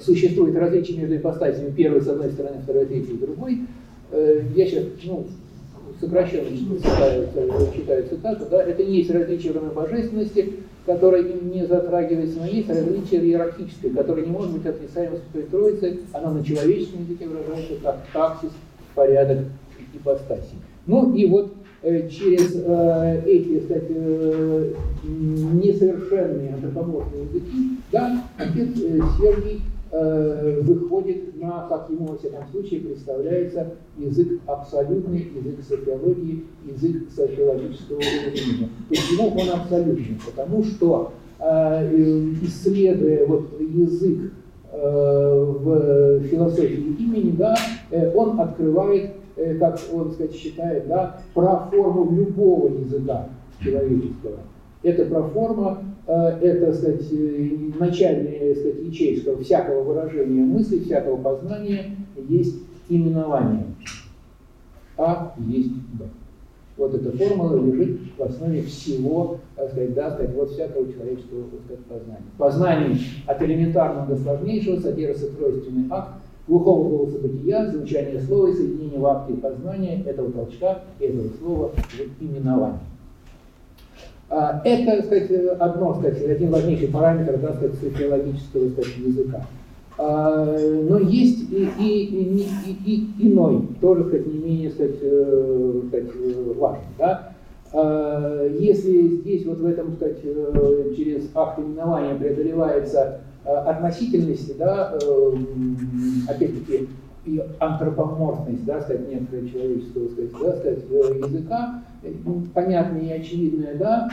существует различие между ипостасями, первой с одной стороны, второй, третьей с другой. Э, я сейчас, ну, сокращенно читаю, читаю цитату, да, это не есть различие в божественности, которое не затрагивается, но есть различие иерархическое, которое не может быть отрицаемо Святой Троицы, оно на человеческом языке выражается как таксис, порядок ипостаси. Ну и вот э, через э, эти, кстати, э, несовершенные антропоморфные языки, да, отец э, Сергий э, выходит на, как ему во всяком случае представляется, язык абсолютный, язык социологии, язык социологического уровня. Почему он абсолютный? Потому что э, исследуя вот язык э, в философии имени, да, он открывает как он сказать, считает, да, проформу любого языка человеческого. Это проформа, э, это сказать, э, начальная сказать, ячейка всякого выражения мысли, всякого познания есть именование. А есть Б. Вот эта формула лежит в основе всего, так сказать, да, сказать, вот всякого человеческого так сказать, познания. Познание от элементарного до сложнейшего содержится тройственный акт, глухого голоса бытия, звучание слова и соединение в акте познания этого толчка, этого слова в именовании. А, это, сказать, одно, сказать, один важнейший параметр, да, сказать, социологического сказать, языка. А, но есть и, и, и, и, и иной, тоже, сказать, не менее, сказать, э, сказать, важный, да. А, если здесь, вот в этом, сказать, э, через акт именования преодолевается Э, относительности, да, э, опять-таки, и антропоморфность, да, сказать, некоторого человеческого, сказать, да, сказать, э, языка, понятная и очевидная, да,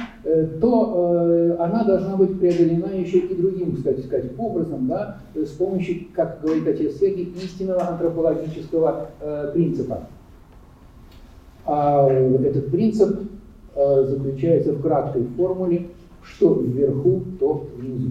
то э, она должна быть преодолена еще и другим, кстати сказать, образом, да, с помощью, как говорит отец Сергий, истинного антропологического э, принципа. А этот принцип э, заключается в краткой формуле, что вверху, то внизу.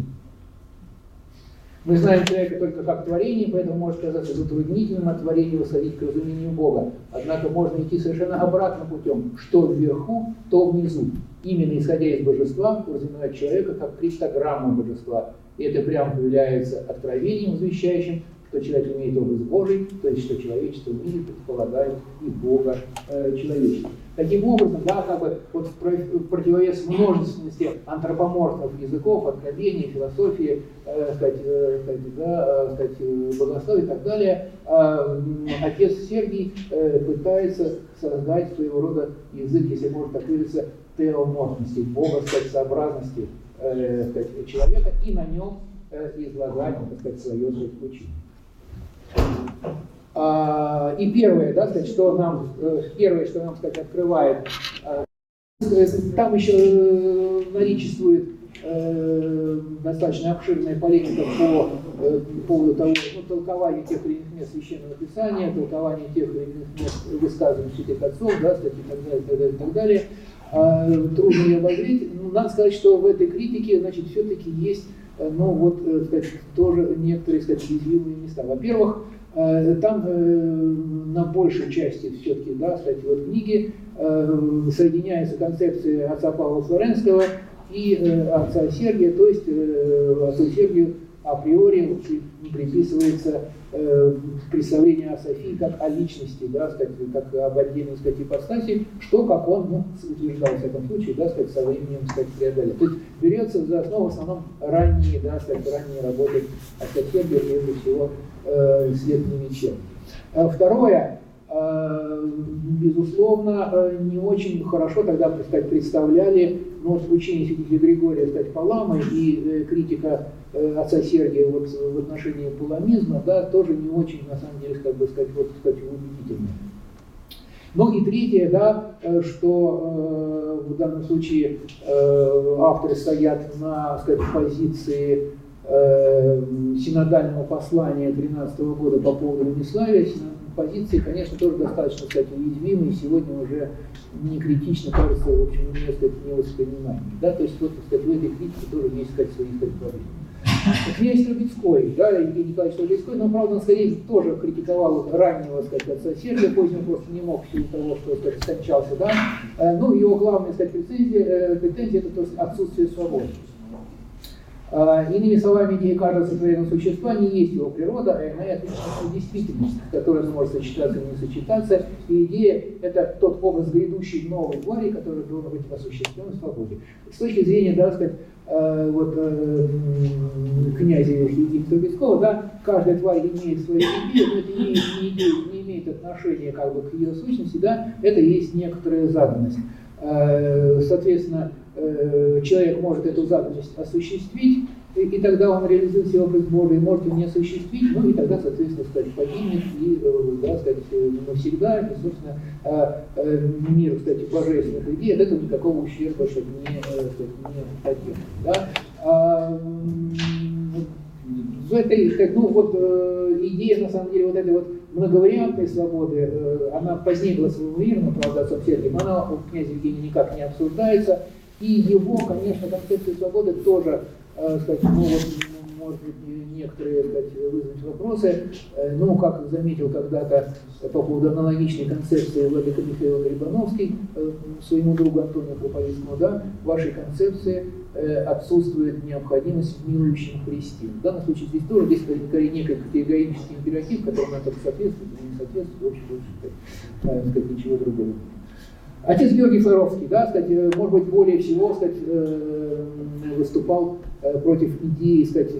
Мы знаем человека только как творение, поэтому может казаться затруднительным от творения восходить к разумению Бога. Однако можно идти совершенно обратным путем. Что вверху, то внизу. именно исходя из божества, воспринимает человека как криптограмму божества. И это прямо является откровением, извещающим, что человек имеет образ Божий, то есть что человечество в мире предполагает и Бога э, человечества. Таким образом, да, как бы вот в противовес множественности антропоморфных языков, откровений, философии, э, сказать, э, сказать, да, э, сказать, э, богословия и так далее, э, отец Сергий э, пытается создать своего рода язык, если можно так выразиться, теоморфности, богосообразности э, сказать, человека и на нем э, излагать, так сказать, свое учение. А, и первое, да, сказать, что нам, э, первое, что нам, сказать, открывает, э, там еще э, наличествует достаточно обширная полемика по поводу того, ну, толкования тех или иных мест Священного Писания, толкования тех или иных мест высказываний святых отцов, да, сказать, и так далее, и так далее, и так далее. А, трудно ее обозреть. Ну, надо сказать, что в этой критике, значит, все-таки есть, ну, вот, сказать, тоже некоторые, сказать, уязвимые места. Во-первых, Э, там э, на большей части все-таки, да, кстати, вот книги э, соединяется концепция отца Павла Флоренского и отца Сергия, то есть отцу Сергию априори приписывается представление о Софии как о личности, да, сказать, как об отдельной сказать, ипостаси, что, как он ну, утверждал в этом случае, да, сказать, со временем сказать, преодолел. То есть берется за основу в основном ранние, да, сказать, ранние работы Сергия, прежде всего, э, свет не мечет. А второе, э, безусловно, э, не очень хорошо тогда сказать, представляли ну, вот учение святителя Григория стать Паламой и э, критика отца Сергия вот, в отношении паламизма, да, тоже не очень, на самом деле, как бы сказать, вот, сказать, убедительно. Ну и третье, да, что э, в данном случае э, авторы стоят на сказать, позиции Э, синодального послания 2013 года по поводу Раниславия, позиции, конечно, тоже достаточно, кстати, уязвимы, сегодня уже не критично, кажется, в общем, не, сказать, не воспринимаемы. Да? То есть, вот, сказать, в этой критике тоже есть, сказать, свои сказать, проблемы. Князь Трубецкой, да, Евгений Николаевич Трубецкой, но, правда, он скорее тоже критиковал раннего, сказать, отца Сергия, позднего просто не мог в силу того, что, сказать, скончался, да. Э, ну, его главная, сказать, претензия, э, претензия это то есть, отсутствие свободы. А, иными словами, идея каждого сотворенного существа не есть его природа, а иная отличная действительность, которая может сочетаться и не сочетаться. И идея – это тот образ грядущей новой твари, который должен быть осуществлен в свободе. С точки зрения, да, сказать, э, вот, э, князя Евгения Трубецкого, да, каждая тварь имеет свою идею, но это не, не, не имеет отношения как бы, к ее сущности, да, это есть некоторая заданность. Э, соответственно, Э, человек может эту заповедь осуществить, и, тогда он реализует свой образ Божий, может его не осуществить, ну и тогда, соответственно, сказать, погибнет и, э, да, сказать, э, навсегда, и, собственно, мир, кстати, божественных идей, от этого никакого ущерба сказать, не, сказать, не потерпит. Да? А, в этой, ну вот идея, на самом деле, вот этой вот многовариантной свободы, она позднее была сформулирована, правда, отцом Сергием, она у князя Евгения никак не обсуждается, и его, конечно, концепция свободы тоже, э, сказать, ну, вот, может быть, некоторые сказать, вызвать вопросы. Э, ну, как заметил когда-то по поводу аналогичной концепции Владимир Михаил Грибановский э, своему другу Антонию Круповицкому, да, в вашей концепции э, отсутствует необходимость в милующем Христе. В данном случае здесь тоже здесь некий категорический императив, которому это соответствует или не соответствует, в общем, больше сказать, ничего другого. Отец Георгий Флоровский, да, кстати, э, может быть, более всего, сказать, э, выступал э, против идеи, сказать,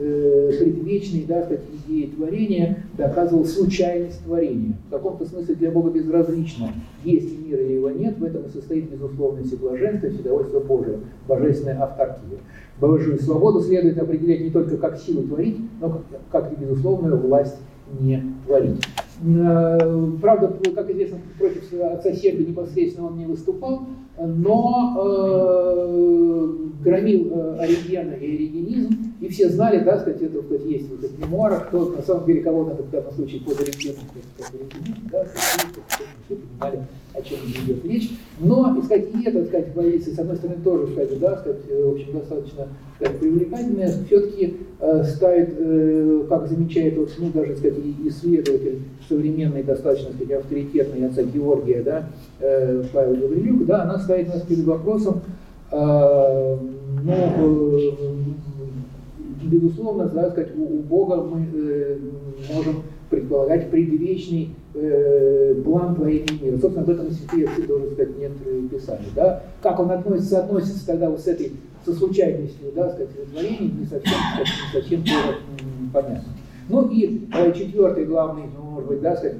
предвечной, да, сказать, идеи творения, доказывал случайность творения. В каком-то смысле для Бога безразлично, есть мир или его нет, в этом и состоит безусловное всеблаженство и вседовольство Божие, божественная автаркия. Божию свободу следует определять не только как силу творить, но как и безусловную власть не творить. Э, правда, как известно, против отца Сергия непосредственно он не выступал, но э, громил э, оригена и оригенизм, и все знали, да, сказать, это сказать, есть в этих мемуарах, кто на самом деле кого надо в данном случае под оригеном, как оригенизм, да, все понимали, о чем идет речь. Но, и, сказать, и это, сказать, позиция, с одной стороны, тоже, сказать, да, сказать, э, в общем, достаточно сказать, привлекательная, все-таки э, ставит, э, как замечает, вот, ну, даже, сказать, исследователь современный, достаточно, сказать, авторитетный отца Георгия, да, э, Павел Гаврилюк, да, она ставит нас перед вопросом, Э, ну, безусловно, да, сказать, у, у Бога мы э, можем предполагать предвечный э, план творения мира. Собственно, об этом святые отцы тоже сказать, некоторые писали. Да? Как он относится, относится тогда вот с этой со случайностью, да, сказать, творения, не совсем, сказать, не совсем тоже понятно. Ну и э, четвертый главный, ну, может быть, да, сказать,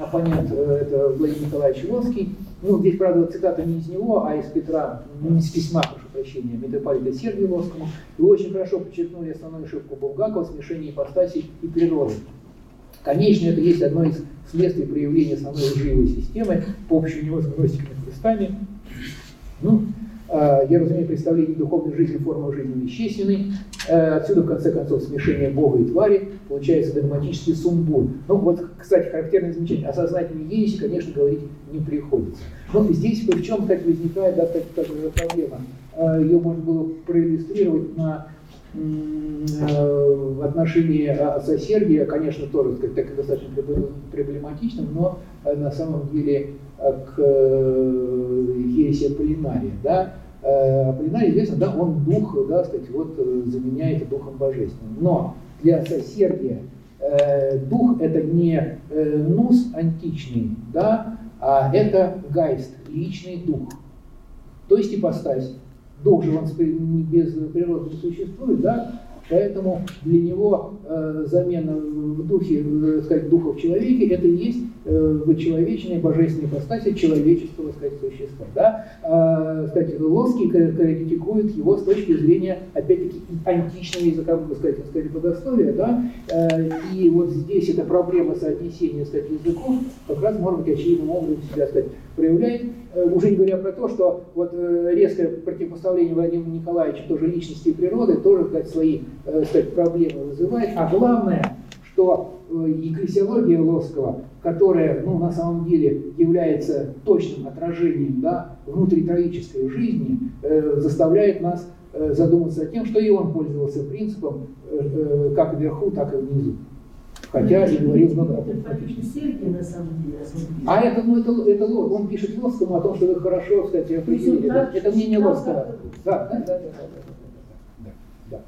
оппонент э, это Владимир Николаевич Ивонский. Ну, здесь, правда, цитата не из него, а из Петра, не из письма, прошу прощения, митрополита Сергию Ивонскому. И очень хорошо подчеркнули основную ошибку Булгакова смешение ипостасей и природы. Конечно, это есть одно из следствий проявления самой лживой системы с гностиками христами. Ну, а, я разумею представление духовной жизни формы жизни вещественной. Э, отсюда, в конце концов, смешение Бога и твари, получается догматический сумбур. Ну, вот, кстати, характерное замечание. О сознательной ереси, конечно, говорить не приходится. Но здесь в чем, кстати, возникает да, такая проблема. Э, Ее можно было проиллюстрировать на в отношении отца Сергия, конечно, тоже сказать, так достаточно проблематичным, но э, на самом деле э, к э, ереси Аполлинария, да, Аполлинарий известно, да, он дух, да, сказать, вот заменяет духом божественным. Но для отца дух это не нус античный, да, а это гайст, личный дух, то есть ипостась он без природы существует, да, поэтому для него э, замена в духе, э, сказать, духа в человеке, это и есть э, вычеловеченная божественная ипостась человеческого, сказать, существа, да. Э, сказать, Лоский критикует его с точки зрения, опять-таки, античного языка, можно сказать, сказать, богословия, да, э, и вот здесь эта проблема соотнесения, сказать, языков как раз, может быть, очевидным образом себя, сказать, проявляет, уже не говоря про то, что вот э, резкое противопоставление Владимира Николаевича тоже личности и природы тоже сказать, свои э, сказать, проблемы вызывает. А главное, что екклесиология Лоскова, которая ну, на самом деле является точным отражением да, внутритроической жизни, заставляет нас задуматься о том, что и он пользовался принципом как вверху, так и внизу. Хотя и говорил много об этом. А это, ну, это, это Лос. Он пишет Лоскому о том, что вы хорошо, кстати, определили. Да? Это мнение Лоскова. Да, да, да, да, да, да, да.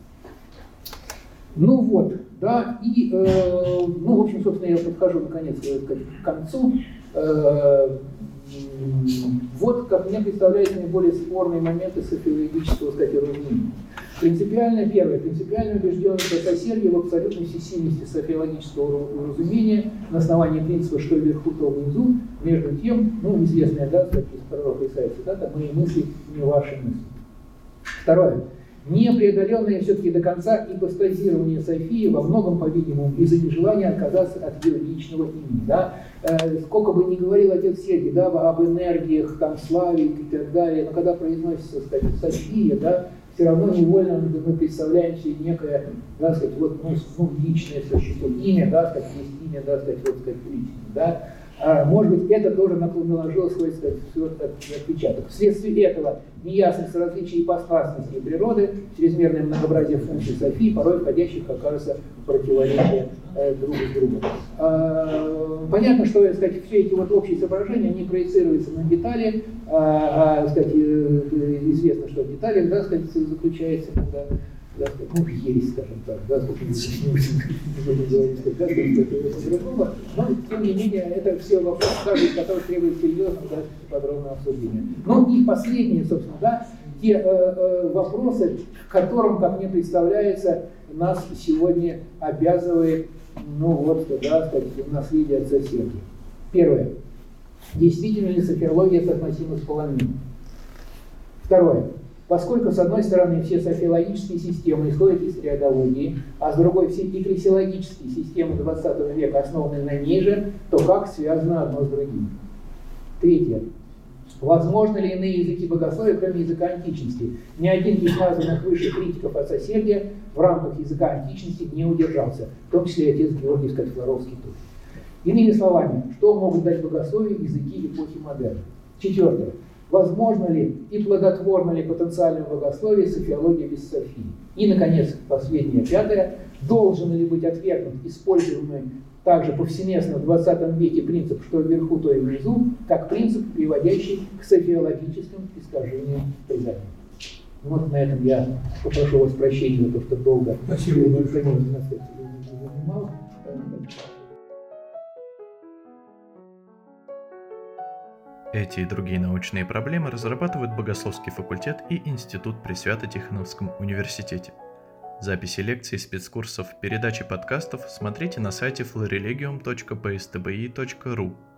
Ну вот, да, и, э, ну, в общем, собственно, я подхожу, наконец, к концу. Э, вот, как мне представляются наиболее спорные моменты софиологического, разумения. Принципиально, первое, принципиально убежденность Сергия в абсолютной всесильности софиологического разумения на основании принципа, что вверху, то внизу, между тем, ну, известная, да, из пророка Исаия цитата, «Мои мысли не ваши мысли». Второе. Непреодоленное все-таки до конца ипостазирование Софии во многом, по-видимому, из-за нежелания отказаться от ее личного имени. Да? Э, сколько бы ни говорил отец Сергий да, об энергиях, там, славе и так далее, но когда произносится, кстати, София, да, все равно невольно мы представляем себе некое, да, сказать, вот, ну, ну, личное существо, имя, да, сказать, есть имя, да, сказать, вот, сказать, личное, да, может быть, это тоже наложило свой сказать, отпечаток. Вследствие этого неясность различий ипостасности природы, чрезмерное многообразие функций Софии, порой входящих, как кажется, в противоречие э, друг с другом. А, понятно, что сказать, все эти вот общие соображения, они проецируются на детали, а, а сказать, э, известно, что в деталях да, сказать, заключается, когда да, ну, есть, скажем так, да, сколько не будем говорить, да, что другого, но, тем не менее, это все вопросы, каждый из которых требует серьезного, да, подробного обсуждения. Ну и последние, собственно, да, те э, э, вопросы, к которым, как мне представляется, нас сегодня обязывает, ну вот, да, сказать, наследие отца Сергия. Первое. Действительно ли софиология соотносима с полонином? Второе. Поскольку, с одной стороны, все софиологические системы исходят из триадологии, а с другой все экклесиологические системы XX века основаны на ней же, то как связано одно с другим? Третье. Возможно ли иные языки богословия, кроме языка античности? Ни один из названных выше критиков от соседия в рамках языка античности не удержался, в том числе и отец Георгий Скотфлоровский тоже. Иными словами, что могут дать богословие языки эпохи модерна? Четвертое. Возможно ли и плодотворно ли потенциальное богословие софиология без Софии? И, наконец, последнее, пятое. Должен ли быть отвергнут используемый также повсеместно в 20 веке принцип «что вверху, то и внизу», как принцип, приводящий к софиологическим искажениям предания? Вот на этом я попрошу вас прощения за то, что долго Спасибо большое. Эти и другие научные проблемы разрабатывают Богословский факультет и Институт при Свято-Тихоновском университете. Записи лекций, спецкурсов, передачи подкастов смотрите на сайте florilegium.pstbi.ru